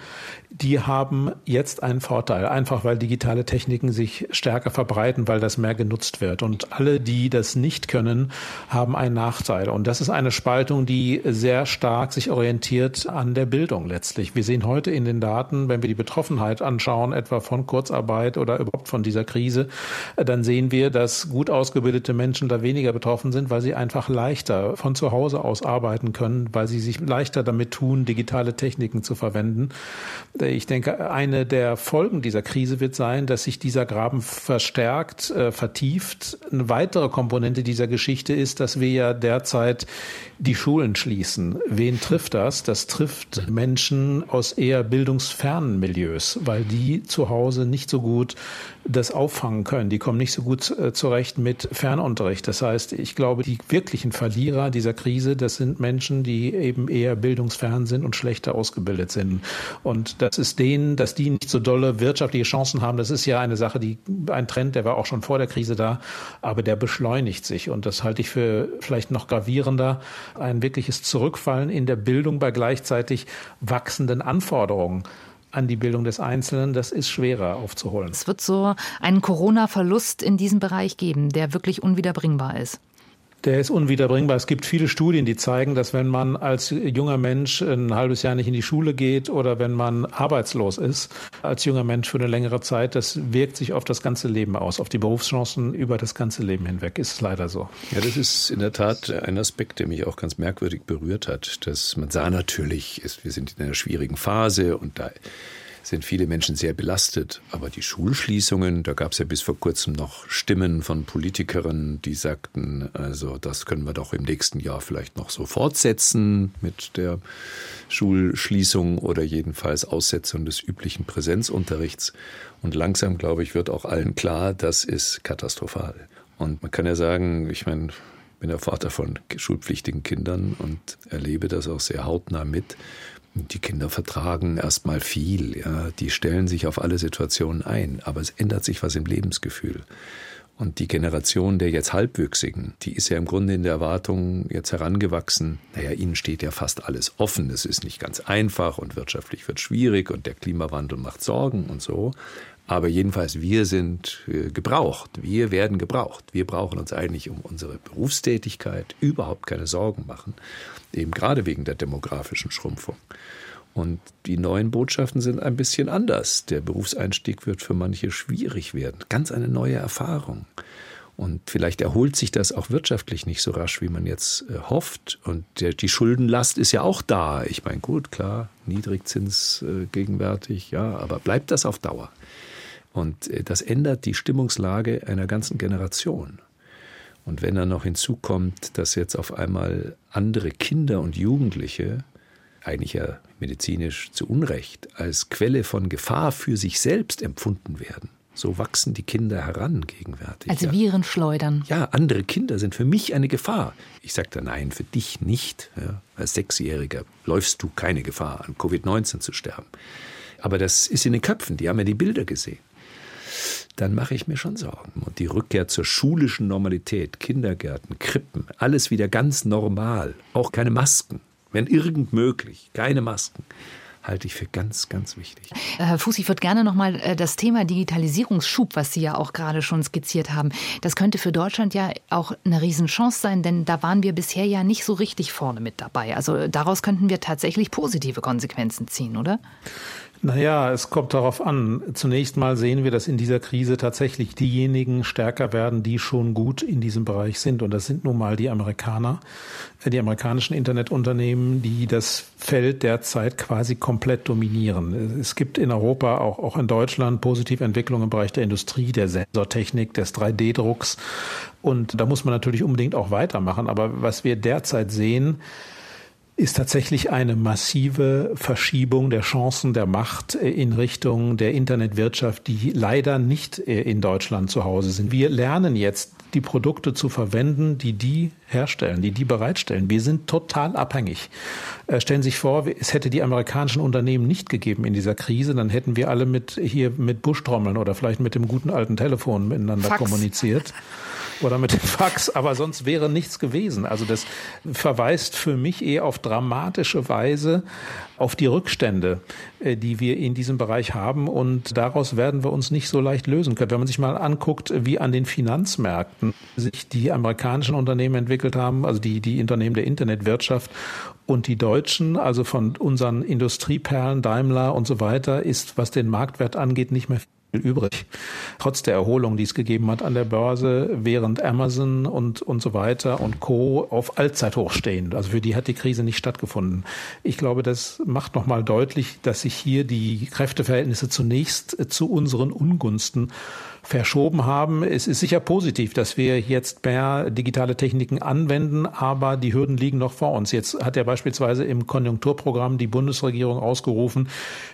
[SPEAKER 3] die haben jetzt einen Vorteil, einfach weil digitale Techniken sich stärker verbreiten, weil das mehr genutzt wird. Und alle, die das nicht können, haben einen Nachteil. Und das ist eine Spaltung, die sehr stark sich orientiert an der Bildung letztlich. Wir sehen heute in den Daten, wenn wir die Betroffenheit anschauen, etwa von Kurzarbeit oder überhaupt von dieser Krise, dann sehen wir, dass gut ausgebildete Menschen da weniger betroffen sind, weil sie einfach leichter von zu Hause aus arbeiten können, weil sie sich leichter damit tun, digitale Techniken zu verwenden. Ich denke, eine der Folgen dieser Krise wird sein, dass sich dieser Graben verstärkt, äh, vertieft. Eine weitere Komponente dieser Geschichte ist, dass wir ja derzeit die Schulen schließen. Wen trifft das? Das trifft Menschen aus eher bildungsfernen Milieus, weil die zu Hause nicht so gut das auffangen können. Die kommen nicht so gut äh, zurecht mit Fernunterricht. Das heißt, ich glaube, die wirklichen Verlierer dieser Krise, das sind Menschen, die eben eher bildungsfern sind und schlechter ausgebildet sind. Und das ist denen, dass die nicht so dolle wirtschaftliche Chancen haben, das ist ja eine Sache, die, ein Trend, der war auch schon vor der Krise da, aber der beschleunigt sich. Und das halte ich für vielleicht noch gravierender, ein wirkliches Zurückfallen in der Bildung bei gleichzeitig wachsenden Anforderungen an die Bildung des Einzelnen, das ist schwerer aufzuholen.
[SPEAKER 1] Es wird so einen Corona-Verlust in diesem Bereich geben, der wirklich unwiederbringbar ist.
[SPEAKER 3] Der ist unwiederbringbar. Es gibt viele Studien, die zeigen, dass wenn man als junger Mensch ein halbes Jahr nicht in die Schule geht oder wenn man arbeitslos ist, als junger Mensch für eine längere Zeit, das wirkt sich auf das ganze Leben aus, auf die Berufschancen über das ganze Leben hinweg. Ist leider so.
[SPEAKER 2] Ja, das ist in der Tat ein Aspekt, der mich auch ganz merkwürdig berührt hat. Dass man sah natürlich, wir sind in einer schwierigen Phase und da sind viele Menschen sehr belastet. Aber die Schulschließungen, da gab es ja bis vor kurzem noch Stimmen von Politikerinnen, die sagten, also das können wir doch im nächsten Jahr vielleicht noch so fortsetzen mit der Schulschließung oder jedenfalls Aussetzung des üblichen Präsenzunterrichts. Und langsam, glaube ich, wird auch allen klar, das ist katastrophal. Und man kann ja sagen, ich meine, ich bin der Vater von schulpflichtigen Kindern und erlebe das auch sehr hautnah mit. Die Kinder vertragen erstmal viel, ja. Die stellen sich auf alle Situationen ein, aber es ändert sich was im Lebensgefühl. Und die Generation der jetzt Halbwüchsigen, die ist ja im Grunde in der Erwartung jetzt herangewachsen, naja, ihnen steht ja fast alles offen. Es ist nicht ganz einfach und wirtschaftlich wird schwierig und der Klimawandel macht Sorgen und so. Aber jedenfalls, wir sind äh, gebraucht. Wir werden gebraucht. Wir brauchen uns eigentlich um unsere Berufstätigkeit überhaupt keine Sorgen machen eben gerade wegen der demografischen Schrumpfung. Und die neuen Botschaften sind ein bisschen anders. Der Berufseinstieg wird für manche schwierig werden. Ganz eine neue Erfahrung. Und vielleicht erholt sich das auch wirtschaftlich nicht so rasch, wie man jetzt äh, hofft. Und der, die Schuldenlast ist ja auch da. Ich meine, gut, klar, Niedrigzins äh, gegenwärtig, ja, aber bleibt das auf Dauer? Und äh, das ändert die Stimmungslage einer ganzen Generation. Und wenn dann noch hinzukommt, dass jetzt auf einmal andere Kinder und Jugendliche, eigentlich ja medizinisch zu Unrecht, als Quelle von Gefahr für sich selbst empfunden werden. So wachsen die Kinder heran gegenwärtig.
[SPEAKER 1] Also Viren schleudern.
[SPEAKER 2] Ja, andere Kinder sind für mich eine Gefahr. Ich sagte, nein, für dich nicht. Ja, als Sechsjähriger läufst du keine Gefahr, an Covid-19 zu sterben. Aber das ist in den Köpfen, die haben ja die Bilder gesehen dann mache ich mir schon Sorgen. Und die Rückkehr zur schulischen Normalität, Kindergärten, Krippen, alles wieder ganz normal, auch keine Masken, wenn irgend möglich, keine Masken halte ich für ganz, ganz wichtig.
[SPEAKER 1] Herr Fuß, ich würde gerne noch mal äh, das Thema Digitalisierungsschub, was Sie ja auch gerade schon skizziert haben, das könnte für Deutschland ja auch eine Riesenchance sein, denn da waren wir bisher ja nicht so richtig vorne mit dabei. Also daraus könnten wir tatsächlich positive Konsequenzen ziehen, oder?
[SPEAKER 3] Naja, es kommt darauf an. Zunächst mal sehen wir, dass in dieser Krise tatsächlich diejenigen stärker werden, die schon gut in diesem Bereich sind. Und das sind nun mal die Amerikaner, äh, die amerikanischen Internetunternehmen, die das Feld derzeit quasi komplett dominieren. Es gibt in Europa, auch, auch in Deutschland, positive Entwicklungen im Bereich der Industrie, der Sensortechnik, des 3D-Drucks. Und da muss man natürlich unbedingt auch weitermachen. Aber was wir derzeit sehen, ist tatsächlich eine massive Verschiebung der Chancen der Macht äh, in Richtung der Internetwirtschaft, die leider nicht äh, in Deutschland zu Hause sind. Wir lernen jetzt, die Produkte zu verwenden, die die herstellen, die die bereitstellen. Wir sind total abhängig. Äh, stellen Sie sich vor, es hätte die amerikanischen Unternehmen nicht gegeben in dieser Krise, dann hätten wir alle mit hier mit Buschtrommeln oder vielleicht mit dem guten alten Telefon miteinander Fax. kommuniziert oder mit dem Fax, aber sonst wäre nichts gewesen. Also das verweist für mich eher auf dramatische Weise auf die Rückstände, die wir in diesem Bereich haben. Und daraus werden wir uns nicht so leicht lösen können. Wenn man sich mal anguckt, wie an den Finanzmärkten sich die amerikanischen Unternehmen entwickelt haben, also die, die Unternehmen der Internetwirtschaft und die Deutschen, also von unseren Industrieperlen, Daimler und so weiter, ist, was den Marktwert angeht, nicht mehr übrig. Trotz der Erholung, die es gegeben hat an der Börse, während Amazon und, und so weiter und Co. auf Allzeithoch stehen. Also für die hat die Krise nicht stattgefunden. Ich glaube, das macht nochmal deutlich, dass sich hier die Kräfteverhältnisse zunächst zu unseren Ungunsten verschoben haben. Es ist sicher positiv, dass wir jetzt mehr digitale Techniken anwenden, aber die Hürden liegen noch vor uns. Jetzt hat ja beispielsweise im Konjunkturprogramm die Bundesregierung ausgerufen,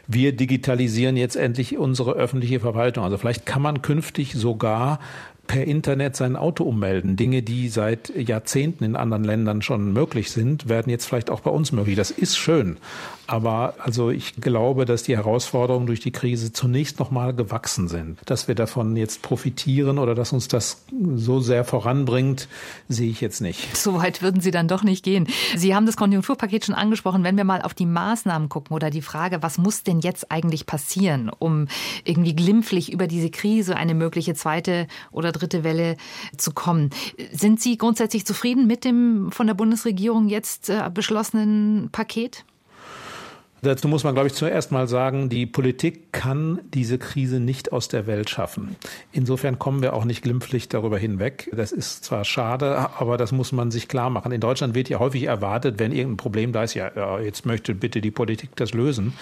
[SPEAKER 3] wir digitalisieren jetzt endlich unsere öffentliche Verwaltung. Also vielleicht kann man künftig sogar per Internet sein Auto ummelden. Dinge, die seit Jahrzehnten in anderen Ländern schon möglich sind, werden jetzt vielleicht auch bei uns möglich. Das ist schön. Aber also ich glaube, dass die Herausforderungen durch die Krise zunächst nochmal gewachsen sind. Dass wir davon jetzt profitieren oder dass uns das so sehr voranbringt, sehe ich jetzt nicht.
[SPEAKER 1] So weit würden Sie dann doch nicht gehen. Sie haben das Konjunkturpaket schon angesprochen. Wenn wir mal auf die Maßnahmen gucken oder die Frage, was muss denn jetzt eigentlich passieren, um irgendwie glimpflich über diese Krise eine mögliche zweite oder dritte Welle zu kommen. Sind Sie grundsätzlich zufrieden mit dem von der Bundesregierung jetzt äh, beschlossenen Paket?
[SPEAKER 3] Dazu muss man, glaube ich, zuerst mal sagen, die Politik kann diese Krise nicht aus der Welt schaffen. Insofern kommen wir auch nicht glimpflich darüber hinweg. Das ist zwar schade, aber das muss man sich klar machen. In Deutschland wird ja häufig erwartet, wenn irgendein Problem da ist, ja, ja jetzt möchte bitte die Politik das lösen.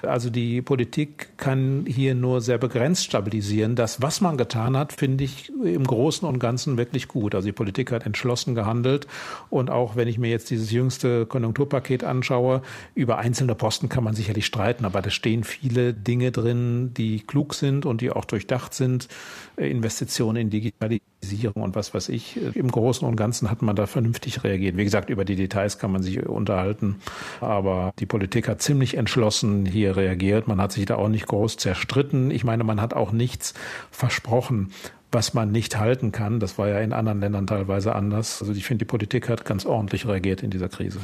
[SPEAKER 3] Also die Politik kann hier nur sehr begrenzt stabilisieren. Das, was man getan hat, finde ich im Großen und Ganzen wirklich gut. Also die Politik hat entschlossen gehandelt und auch wenn ich mir jetzt dieses jüngste Konjunkturpaket anschaue, über einzelne Posten kann man sicherlich streiten, aber da stehen viele Dinge drin, die klug sind und die auch durchdacht sind. Investitionen in Digitalisierung und was weiß ich. Im Großen und Ganzen hat man da vernünftig reagiert. Wie gesagt, über die Details kann man sich unterhalten, aber die Politik hat ziemlich entschlossen hier reagiert. Man hat sich da auch nicht groß zerstritten. Ich meine, man hat auch nichts versprochen was man nicht halten kann. Das war ja in anderen Ländern teilweise anders. Also ich finde, die Politik hat ganz ordentlich reagiert in dieser Krise.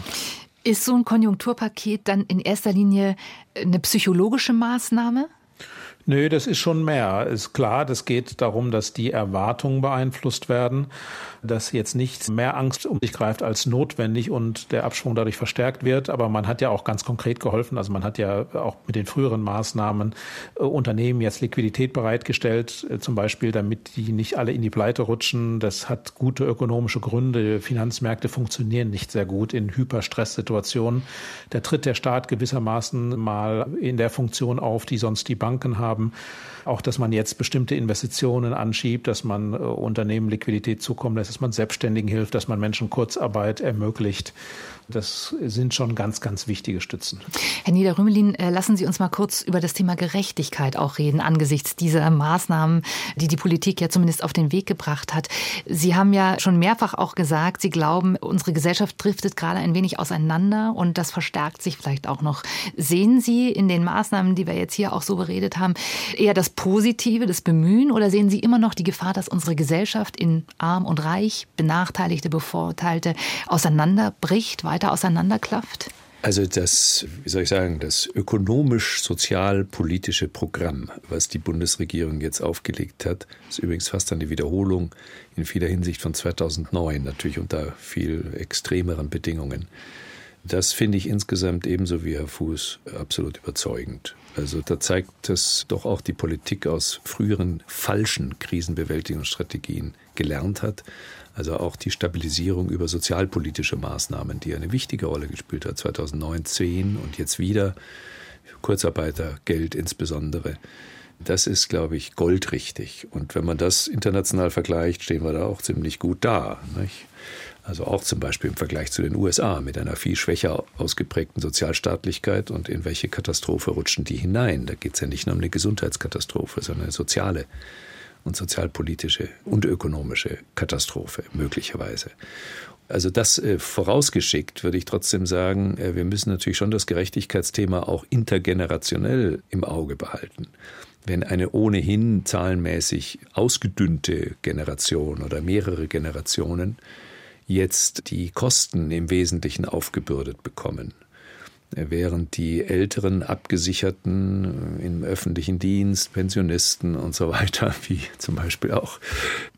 [SPEAKER 1] Ist so ein Konjunkturpaket dann in erster Linie eine psychologische Maßnahme?
[SPEAKER 3] Nö, das ist schon mehr. Ist klar, das geht darum, dass die Erwartungen beeinflusst werden dass jetzt nichts mehr Angst um sich greift als notwendig und der Abschwung dadurch verstärkt wird. Aber man hat ja auch ganz konkret geholfen. Also man hat ja auch mit den früheren Maßnahmen äh, Unternehmen jetzt Liquidität bereitgestellt, äh, zum Beispiel, damit die nicht alle in die Pleite rutschen. Das hat gute ökonomische Gründe. Finanzmärkte funktionieren nicht sehr gut in Hyperstresssituationen. Da tritt der Staat gewissermaßen mal in der Funktion auf, die sonst die Banken haben. Auch, dass man jetzt bestimmte Investitionen anschiebt, dass man äh, Unternehmen Liquidität zukommen lässt, dass man Selbstständigen hilft, dass man Menschen Kurzarbeit ermöglicht. Das sind schon ganz, ganz wichtige Stützen.
[SPEAKER 1] Herr Niederrümelin, äh, lassen Sie uns mal kurz über das Thema Gerechtigkeit auch reden, angesichts dieser Maßnahmen, die die Politik ja zumindest auf den Weg gebracht hat. Sie haben ja schon mehrfach auch gesagt, Sie glauben, unsere Gesellschaft driftet gerade ein wenig auseinander und das verstärkt sich vielleicht auch noch. Sehen Sie in den Maßnahmen, die wir jetzt hier auch so beredet haben, eher das Positive, das Bemühen oder sehen Sie immer noch die Gefahr, dass unsere Gesellschaft in arm und reich, benachteiligte, bevorteilte auseinanderbricht, weiter auseinanderklafft?
[SPEAKER 2] Also das, wie soll ich sagen, das ökonomisch-sozial-politische Programm, was die Bundesregierung jetzt aufgelegt hat, ist übrigens fast eine Wiederholung in vieler Hinsicht von 2009, natürlich unter viel extremeren Bedingungen, Das finde ich insgesamt ebenso wie Herr Fuß absolut überzeugend. Also da zeigt es doch auch die Politik aus früheren falschen Krisenbewältigungsstrategien gelernt hat. Also auch die Stabilisierung über sozialpolitische Maßnahmen, die eine wichtige Rolle gespielt hat, 2009, 2010 und jetzt wieder, Kurzarbeitergeld insbesondere. Das ist, glaube ich, goldrichtig. Und wenn man das international vergleicht, stehen wir da auch ziemlich gut da. Nicht? Also auch zum Beispiel im Vergleich zu den USA mit einer viel schwächer ausgeprägten Sozialstaatlichkeit und in welche Katastrophe rutschen die hinein. Da geht es ja nicht nur um eine Gesundheitskatastrophe, sondern eine soziale und sozialpolitische und ökonomische Katastrophe möglicherweise. Also das äh, vorausgeschickt würde ich trotzdem sagen, äh, wir müssen natürlich schon das Gerechtigkeitsthema auch intergenerationell im Auge behalten. Wenn eine ohnehin zahlenmäßig ausgedünnte Generation oder mehrere Generationen jetzt die Kosten im Wesentlichen aufgebürdet bekommen. Während die älteren Abgesicherten im öffentlichen Dienst, Pensionisten und so weiter, wie zum Beispiel auch,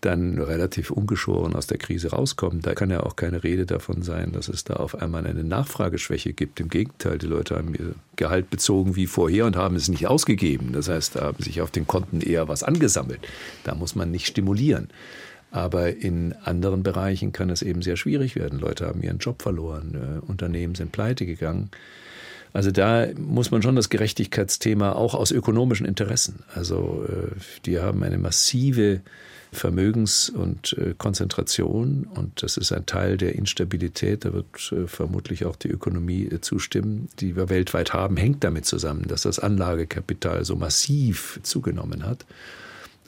[SPEAKER 2] dann relativ ungeschoren aus der Krise rauskommen, da kann ja auch keine Rede davon sein, dass es da auf einmal eine Nachfrageschwäche gibt. Im Gegenteil, die Leute haben ihr Gehalt bezogen wie vorher und haben es nicht ausgegeben. Das heißt, da haben sich auf den Konten eher was angesammelt. Da muss man nicht stimulieren. Aber in anderen Bereichen kann es eben sehr schwierig werden. Leute haben ihren Job verloren, äh, Unternehmen sind pleite gegangen. Also da muss man schon das Gerechtigkeitsthema auch aus ökonomischen Interessen. Also äh, die haben eine massive Vermögens- und äh, Konzentration und das ist ein Teil der Instabilität. Da wird vermutlich auch die Ökonomie zustimmen, die wir weltweit haben, hängt damit zusammen, dass das Anlagekapital so massiv zugenommen hat.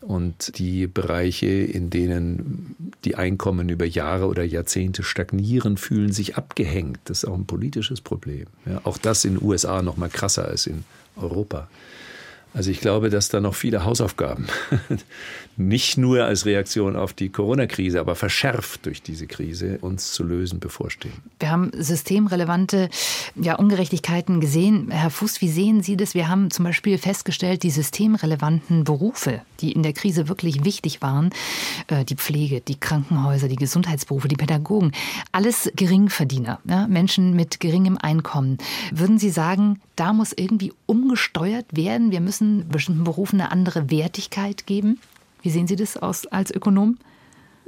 [SPEAKER 2] Und die Bereiche, in denen die Einkommen über Jahre oder Jahrzehnte stagnieren, fühlen sich abgehängt. Das ist auch ein politisches Problem. Ja, auch das in den USA noch mal krasser als in Europa. Also ich glaube, dass da noch viele Hausaufgaben, nicht nur als Reaktion auf die Corona-Krise, aber verschärft durch diese Krise, uns zu lösen bevorstehen.
[SPEAKER 1] Wir haben systemrelevante ja, Ungerechtigkeiten gesehen. Herr Fuß, wie sehen Sie das? Wir haben zum Beispiel festgestellt, die systemrelevanten Berufe, die in der Krise wirklich wichtig waren, äh, die Pflege, die Krankenhäuser, die Gesundheitsberufe, die Pädagogen, alles Geringverdiener, ja, Menschen mit geringem Einkommen. Würden Sie sagen, da muss irgendwie umgesteuert werden? Wir müssen müssen bestimmten Berufen eine andere Wertigkeit geben? Wie sehen Sie das aus, als Ökonom?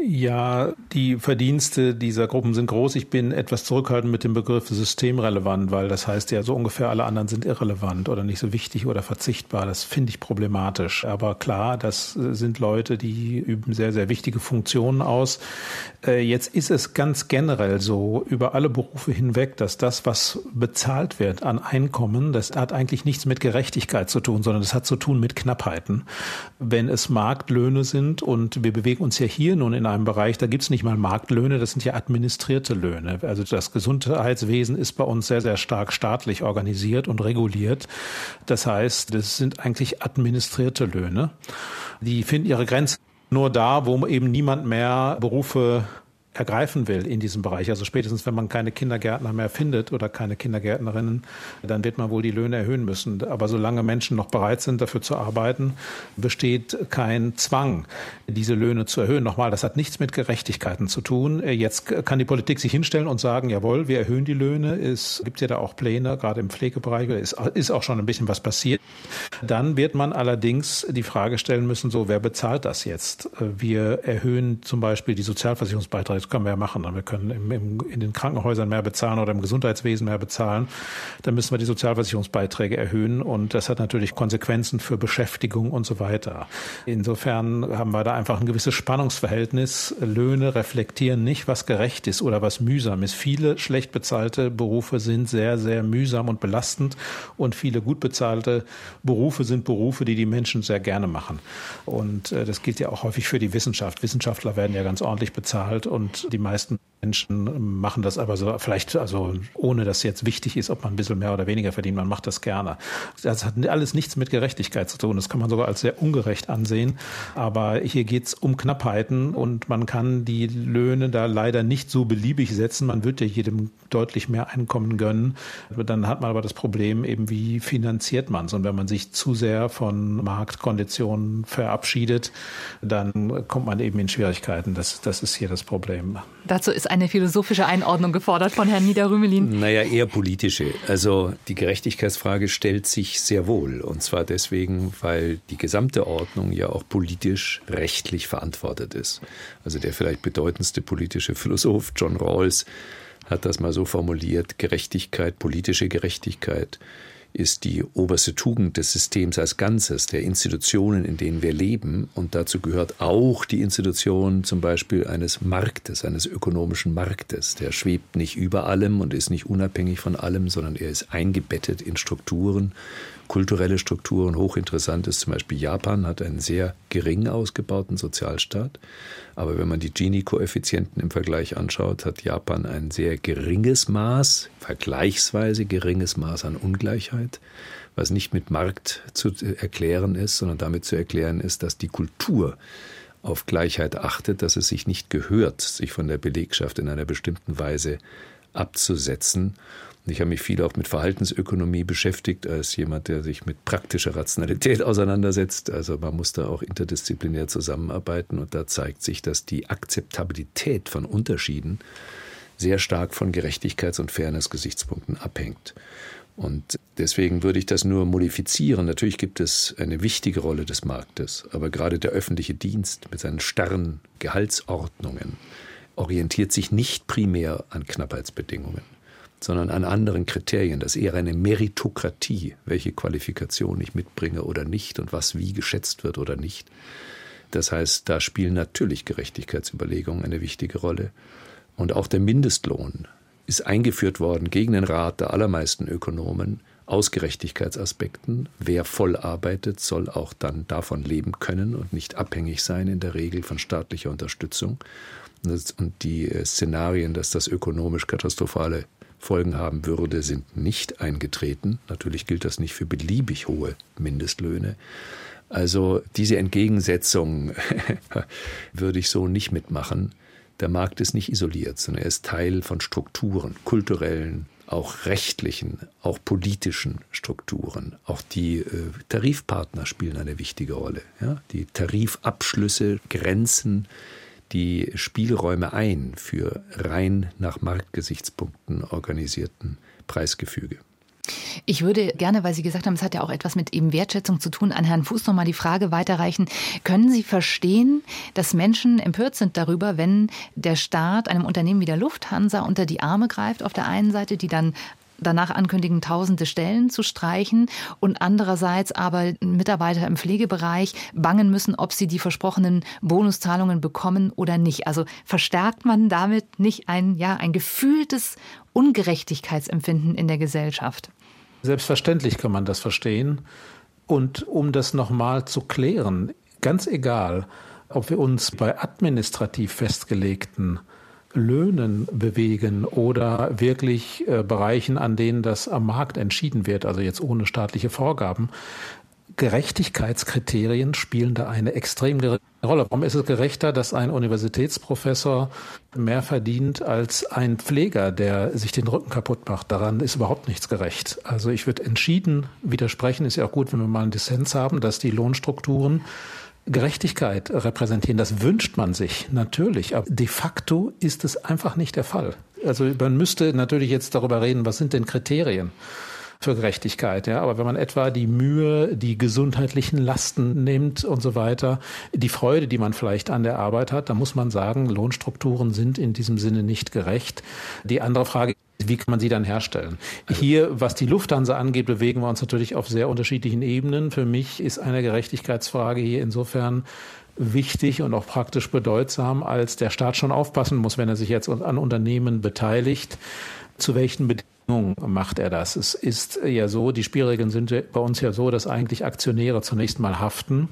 [SPEAKER 3] Ja, die Verdienste dieser Gruppen sind groß. Ich bin etwas zurückhaltend mit dem Begriff systemrelevant, weil das heißt ja so ungefähr alle anderen sind irrelevant oder nicht so wichtig oder verzichtbar. Das finde ich problematisch. Aber klar, das sind Leute, die üben sehr, sehr wichtige Funktionen aus. Äh, jetzt ist es ganz generell so über alle Berufe hinweg, dass das, was bezahlt wird an Einkommen, das hat eigentlich nichts mit Gerechtigkeit zu tun, sondern das hat zu tun mit Knappheiten. Wenn es Marktlöhne sind und wir bewegen uns ja hier nun in einem Bereich, da gibt es nicht mal Marktlöhne, das sind ja administrierte Löhne. Also das Gesundheitswesen ist bei uns sehr, sehr stark staatlich organisiert und reguliert. Das heißt, das sind eigentlich administrierte Löhne. Die finden ihre Grenzen nur da, wo eben niemand mehr Berufe ergreifen will in diesem Bereich. Also spätestens, wenn man keine Kindergärtner mehr findet oder keine Kindergärtnerinnen, dann wird man wohl die Löhne erhöhen müssen. Aber solange Menschen noch bereit sind, dafür zu arbeiten, besteht kein Zwang, diese Löhne zu erhöhen. Nochmal, das hat nichts mit Gerechtigkeiten zu tun. Jetzt kann die Politik sich hinstellen und sagen, jawohl, wir erhöhen die Löhne. Es gibt ja da auch Pläne, gerade im Pflegebereich, ist, ist auch schon ein bisschen was passiert. Dann wird man allerdings die Frage stellen müssen, so, wer bezahlt das jetzt? Wir erhöhen zum Beispiel die Sozialversicherungsbeiträge das können wir ja machen. Wir können im, im, in den Krankenhäusern mehr bezahlen oder im Gesundheitswesen mehr bezahlen. Dann müssen wir die Sozialversicherungsbeiträge erhöhen und das hat natürlich Konsequenzen für Beschäftigung und so weiter. Insofern haben wir da einfach ein gewisses Spannungsverhältnis. Löhne reflektieren nicht, was gerecht ist oder was mühsam ist. Viele schlecht bezahlte Berufe sind sehr, sehr mühsam und belastend und viele gut bezahlte Berufe sind Berufe, die die Menschen sehr gerne machen. Und äh, das gilt ja auch häufig für die Wissenschaft. Wissenschaftler werden ja ganz ordentlich bezahlt und die meisten Menschen machen das aber so, vielleicht, also ohne dass jetzt wichtig ist, ob man ein bisschen mehr oder weniger verdient, man macht das gerne. Das hat alles nichts mit Gerechtigkeit zu tun. Das kann man sogar als sehr ungerecht ansehen. Aber hier geht es um Knappheiten und man kann die Löhne da leider nicht so beliebig setzen. Man wird ja jedem deutlich mehr Einkommen gönnen. Dann hat man aber das Problem eben, wie finanziert man es? Und wenn man sich zu sehr von Marktkonditionen verabschiedet, dann kommt man eben in Schwierigkeiten. Das, das ist hier das Problem.
[SPEAKER 1] Dazu ist eine philosophische Einordnung gefordert von Herrn Niederrümelin?
[SPEAKER 2] Naja, eher politische. Also die Gerechtigkeitsfrage stellt sich sehr wohl. Und zwar deswegen, weil die gesamte Ordnung ja auch politisch, rechtlich verantwortet ist. Also der vielleicht bedeutendste politische Philosoph John Rawls hat das mal so formuliert, Gerechtigkeit, politische Gerechtigkeit ist die oberste Tugend des Systems als Ganzes, der Institutionen, in denen wir leben. Und dazu gehört auch die Institution zum Beispiel eines Marktes, eines ökonomischen Marktes. Der schwebt nicht über allem und ist nicht unabhängig von allem, sondern er ist eingebettet in Strukturen, kulturelle Strukturen. Hochinteressant ist zum Beispiel Japan, hat einen sehr gering ausgebauten Sozialstaat. Aber wenn man die Gini-Koeffizienten im Vergleich anschaut, hat Japan ein sehr geringes Maß, vergleichsweise geringes Maß an Ungleichheit, was nicht mit Markt zu erklären ist, sondern damit zu erklären ist, dass die Kultur auf Gleichheit achtet, dass es sich nicht gehört, sich von der Belegschaft in einer bestimmten Weise abzusetzen. Ich habe mich viel auch mit Verhaltensökonomie beschäftigt, als jemand, der sich mit praktischer Rationalität auseinandersetzt. Also man muss da auch interdisziplinär zusammenarbeiten und da zeigt sich, dass die Akzeptabilität von Unterschieden sehr stark von Gerechtigkeits- und Fairness-Gesichtspunkten abhängt. Und deswegen würde ich das nur modifizieren. Natürlich gibt es eine wichtige Rolle des Marktes, aber gerade der öffentliche Dienst mit seinen starren Gehaltsordnungen orientiert sich nicht primär an Knappheitsbedingungen sondern an anderen Kriterien. Das ist eher eine Meritokratie, welche Qualifikation ich mitbringe oder nicht und was wie geschätzt wird oder nicht. Das heißt, da spielen natürlich Gerechtigkeitsüberlegungen eine wichtige Rolle. Und auch der Mindestlohn ist eingeführt worden gegen den Rat der allermeisten Ökonomen aus Gerechtigkeitsaspekten. Wer voll arbeitet, soll auch dann davon leben können und nicht abhängig sein in der Regel von staatlicher Unterstützung. Und die äh, Szenarien, dass das ökonomisch katastrophale Folgen haben würde, sind nicht eingetreten. Natürlich gilt das nicht für beliebig hohe Mindestlöhne. Also diese Entgegensetzung würde ich so nicht mitmachen. Der Markt ist nicht isoliert, sondern er ist Teil von Strukturen, kulturellen, auch rechtlichen, auch politischen Strukturen. Auch die äh, Tarifpartner spielen eine wichtige Rolle. Ja? Die Tarifabschlüsse grenzen die Spielräume ein für rein nach Marktgesichtspunkten organisierten Preisgefüge.
[SPEAKER 1] Ich würde gerne, weil Sie gesagt haben, es hat ja auch etwas mit eben Wertschätzung zu tun, an Herrn Fuß nochmal die Frage weiterreichen. Können Sie verstehen, dass Menschen empört sind darüber, wenn der Staat einem Unternehmen wie der Lufthansa unter die Arme greift, auf der einen Seite, die dann danach ankündigen, tausende Stellen zu streichen und andererseits aber Mitarbeiter im Pflegebereich bangen müssen, ob sie die versprochenen Bonuszahlungen bekommen oder nicht. Also verstärkt man damit nicht ein, ja, ein gefühltes Ungerechtigkeitsempfinden in der Gesellschaft?
[SPEAKER 3] Selbstverständlich kann man das verstehen. Und um das nochmal zu klären, ganz egal, ob wir uns bei administrativ festgelegten Löhnen bewegen oder wirklich äh, Bereichen, an denen das am Markt entschieden wird, also jetzt ohne staatliche Vorgaben. Gerechtigkeitskriterien spielen da eine extrem geringe Rolle. Warum ist es gerechter, dass ein Universitätsprofessor mehr verdient als ein Pfleger, der sich den Rücken kaputt macht? Daran ist überhaupt nichts gerecht. Also ich würde entschieden widersprechen. Ist ja auch gut, wenn wir mal einen Dissens haben, dass die Lohnstrukturen Gerechtigkeit repräsentieren. Das wünscht man sich natürlich, aber de facto ist es einfach nicht der Fall. Also man müsste natürlich jetzt darüber reden, was sind denn Kriterien? für Gerechtigkeit. Ja, aber wenn man etwa die Mühe, die gesundheitlichen Lasten nimmt und so weiter, die Freude, die man vielleicht an der Arbeit hat, dann muss man sagen, Lohnstrukturen sind in diesem Sinne nicht gerecht. Die andere Frage wie kann man sie dann herstellen? Hier, was die Lufthansa angeht, bewegen wir uns natürlich auf sehr unterschiedlichen Ebenen. Für mich ist eine Gerechtigkeitsfrage hier insofern wichtig und auch praktisch bedeutsam, als der Staat schon aufpassen muss, wenn er sich jetzt an Unternehmen beteiligt, zu welchen Bedingungen macht er das? Es ist ja so, die Spielregeln sind bei uns ja so, dass eigentlich Aktionäre zunächst mal haften.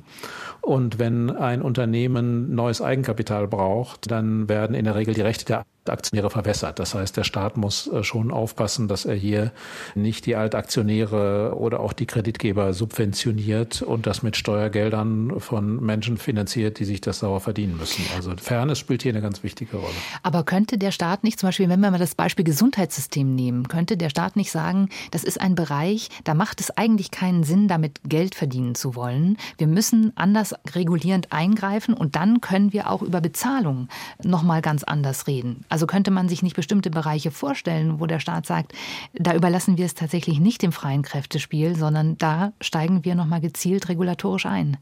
[SPEAKER 3] Und wenn ein Unternehmen neues Eigenkapital braucht, dann werden in der Regel die Rechte der Aktionäre verwässert. Das heißt, der Staat muss äh, schon aufpassen, dass er hier nicht die Altaktionäre oder auch die Kreditgeber subventioniert und das mit Steuergeldern von Menschen finanziert, die sich das sauer verdienen müssen. Also Fairness spielt hier eine ganz wichtige Rolle.
[SPEAKER 1] Aber könnte der Staat nicht zum Beispiel, wenn wir mal das Beispiel Gesundheitssystem nehmen, könnte der Staat nicht sagen, das ist ein Bereich, da macht es eigentlich keinen Sinn, damit Geld verdienen zu wollen. Wir müssen anders regulierend eingreifen und dann können wir auch über Bezahlung noch mal ganz anders reden. Also könnte man sich nicht bestimmte Bereiche vorstellen, wo der Staat sagt, da überlassen wir es tatsächlich nicht dem freien Kräftespiel, sondern da steigen wir noch mal gezielt regulatorisch ein.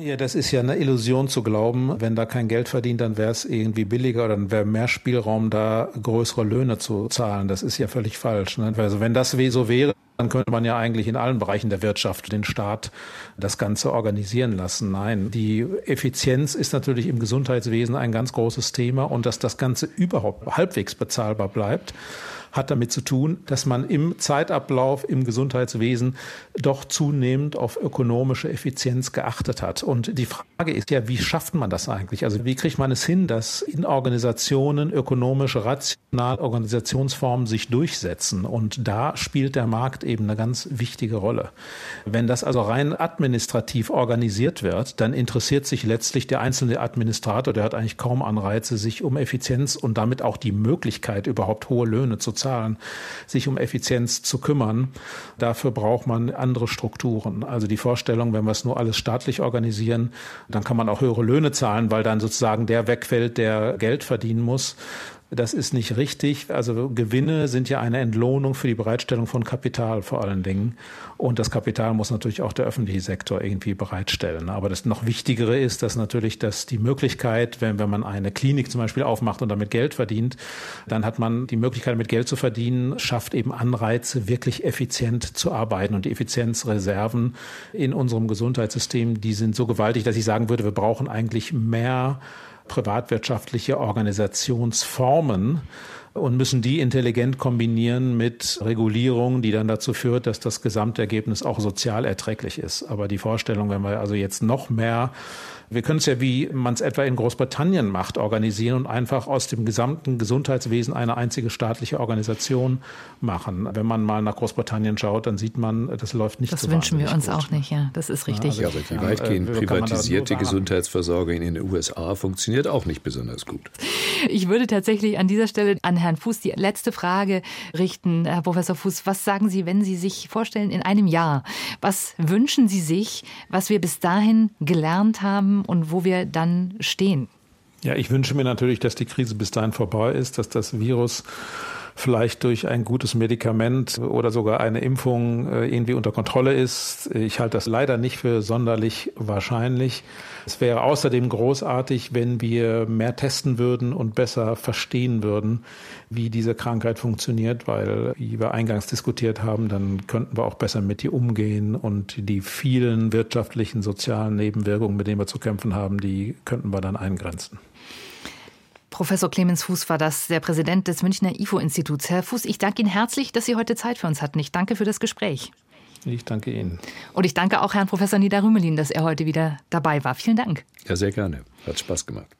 [SPEAKER 3] Ja, das ist ja eine Illusion zu glauben, wenn da kein Geld verdient, dann wäre es irgendwie billiger oder dann wäre mehr Spielraum da, größere Löhne zu zahlen. Das ist ja völlig falsch. Ne? Also wenn das so wäre, dann könnte man ja eigentlich in allen Bereichen der Wirtschaft den Staat das Ganze organisieren lassen. Nein, die Effizienz ist natürlich im Gesundheitswesen ein ganz großes Thema und dass das Ganze überhaupt halbwegs bezahlbar bleibt hat damit zu tun, dass man im Zeitablauf im Gesundheitswesen doch zunehmend auf ökonomische Effizienz geachtet hat. Und die Frage ist ja, wie schafft man das eigentlich? Also wie kriegt man es hin, dass in Organisationen ökonomische, rationale Organisationsformen sich durchsetzen? Und da spielt der Markt eben eine ganz wichtige Rolle. Wenn das also rein administrativ organisiert wird, dann interessiert sich letztlich der einzelne Administrator, der hat eigentlich kaum Anreize, sich um Effizienz und damit auch die Möglichkeit, überhaupt hohe Löhne zu zahlen, sich um Effizienz zu kümmern. Dafür braucht man andere Strukturen. Also die Vorstellung, wenn wir es nur alles staatlich organisieren, dann kann man auch höhere Löhne zahlen, weil dann sozusagen der wegfällt, der Geld verdienen muss. Das ist nicht richtig. Also Gewinne sind ja eine Entlohnung für die Bereitstellung von Kapital vor allen Dingen. Und das Kapital muss natürlich auch der öffentliche Sektor irgendwie bereitstellen. Aber das noch Wichtigere ist, dass natürlich, dass die Möglichkeit, wenn, wenn man eine Klinik zum Beispiel aufmacht und damit Geld verdient, dann hat man die Möglichkeit, mit Geld zu verdienen, schafft eben Anreize, wirklich effizient zu arbeiten. Und die Effizienzreserven in unserem Gesundheitssystem, die sind so gewaltig, dass ich sagen würde, wir brauchen eigentlich mehr privatwirtschaftliche Organisationsformen und müssen die intelligent kombinieren mit Regulierung, die dann dazu führt, dass das Gesamtergebnis auch sozial erträglich ist. Aber die Vorstellung, wenn wir also jetzt noch mehr wir können es ja, wie man es etwa in Großbritannien macht, organisieren und einfach aus dem gesamten Gesundheitswesen eine einzige staatliche Organisation machen. Wenn man mal nach Großbritannien schaut, dann sieht man, das läuft nicht
[SPEAKER 1] das
[SPEAKER 3] so
[SPEAKER 1] Das wünschen wir uns gut. auch nicht, ja, das ist richtig.
[SPEAKER 2] Ja, also die weitgehend äh, privatisierte Gesundheitsversorgung in den USA funktioniert auch nicht besonders gut.
[SPEAKER 1] Ich würde tatsächlich an dieser Stelle an Herrn Fuß die letzte Frage richten. Herr Professor Fuß, was sagen Sie, wenn Sie sich vorstellen, in einem Jahr, was wünschen Sie sich, was wir bis dahin gelernt haben, und wo wir dann stehen.
[SPEAKER 3] Ja, ich wünsche mir natürlich, dass die Krise bis dahin vorbei ist, dass das Virus vielleicht durch ein gutes Medikament oder sogar eine Impfung äh, irgendwie unter Kontrolle ist. Ich halte das leider nicht für sonderlich wahrscheinlich. Es wäre außerdem großartig, wenn wir mehr testen würden und besser verstehen würden, wie diese Krankheit funktioniert, weil, wie wir eingangs diskutiert haben, dann könnten wir auch besser mit ihr umgehen und die vielen wirtschaftlichen, sozialen Nebenwirkungen, mit denen wir zu kämpfen haben, die könnten wir dann eingrenzen.
[SPEAKER 1] Professor Clemens Fuß war das, der Präsident des Münchner IFO-Instituts. Herr Fuß, ich danke Ihnen herzlich, dass Sie heute Zeit für uns hatten. Ich danke für das Gespräch.
[SPEAKER 3] Ich danke Ihnen.
[SPEAKER 1] Und ich danke auch Herrn Professor Nieder Rümelin, dass er heute wieder dabei war. Vielen Dank.
[SPEAKER 2] Ja, sehr gerne. Hat Spaß gemacht.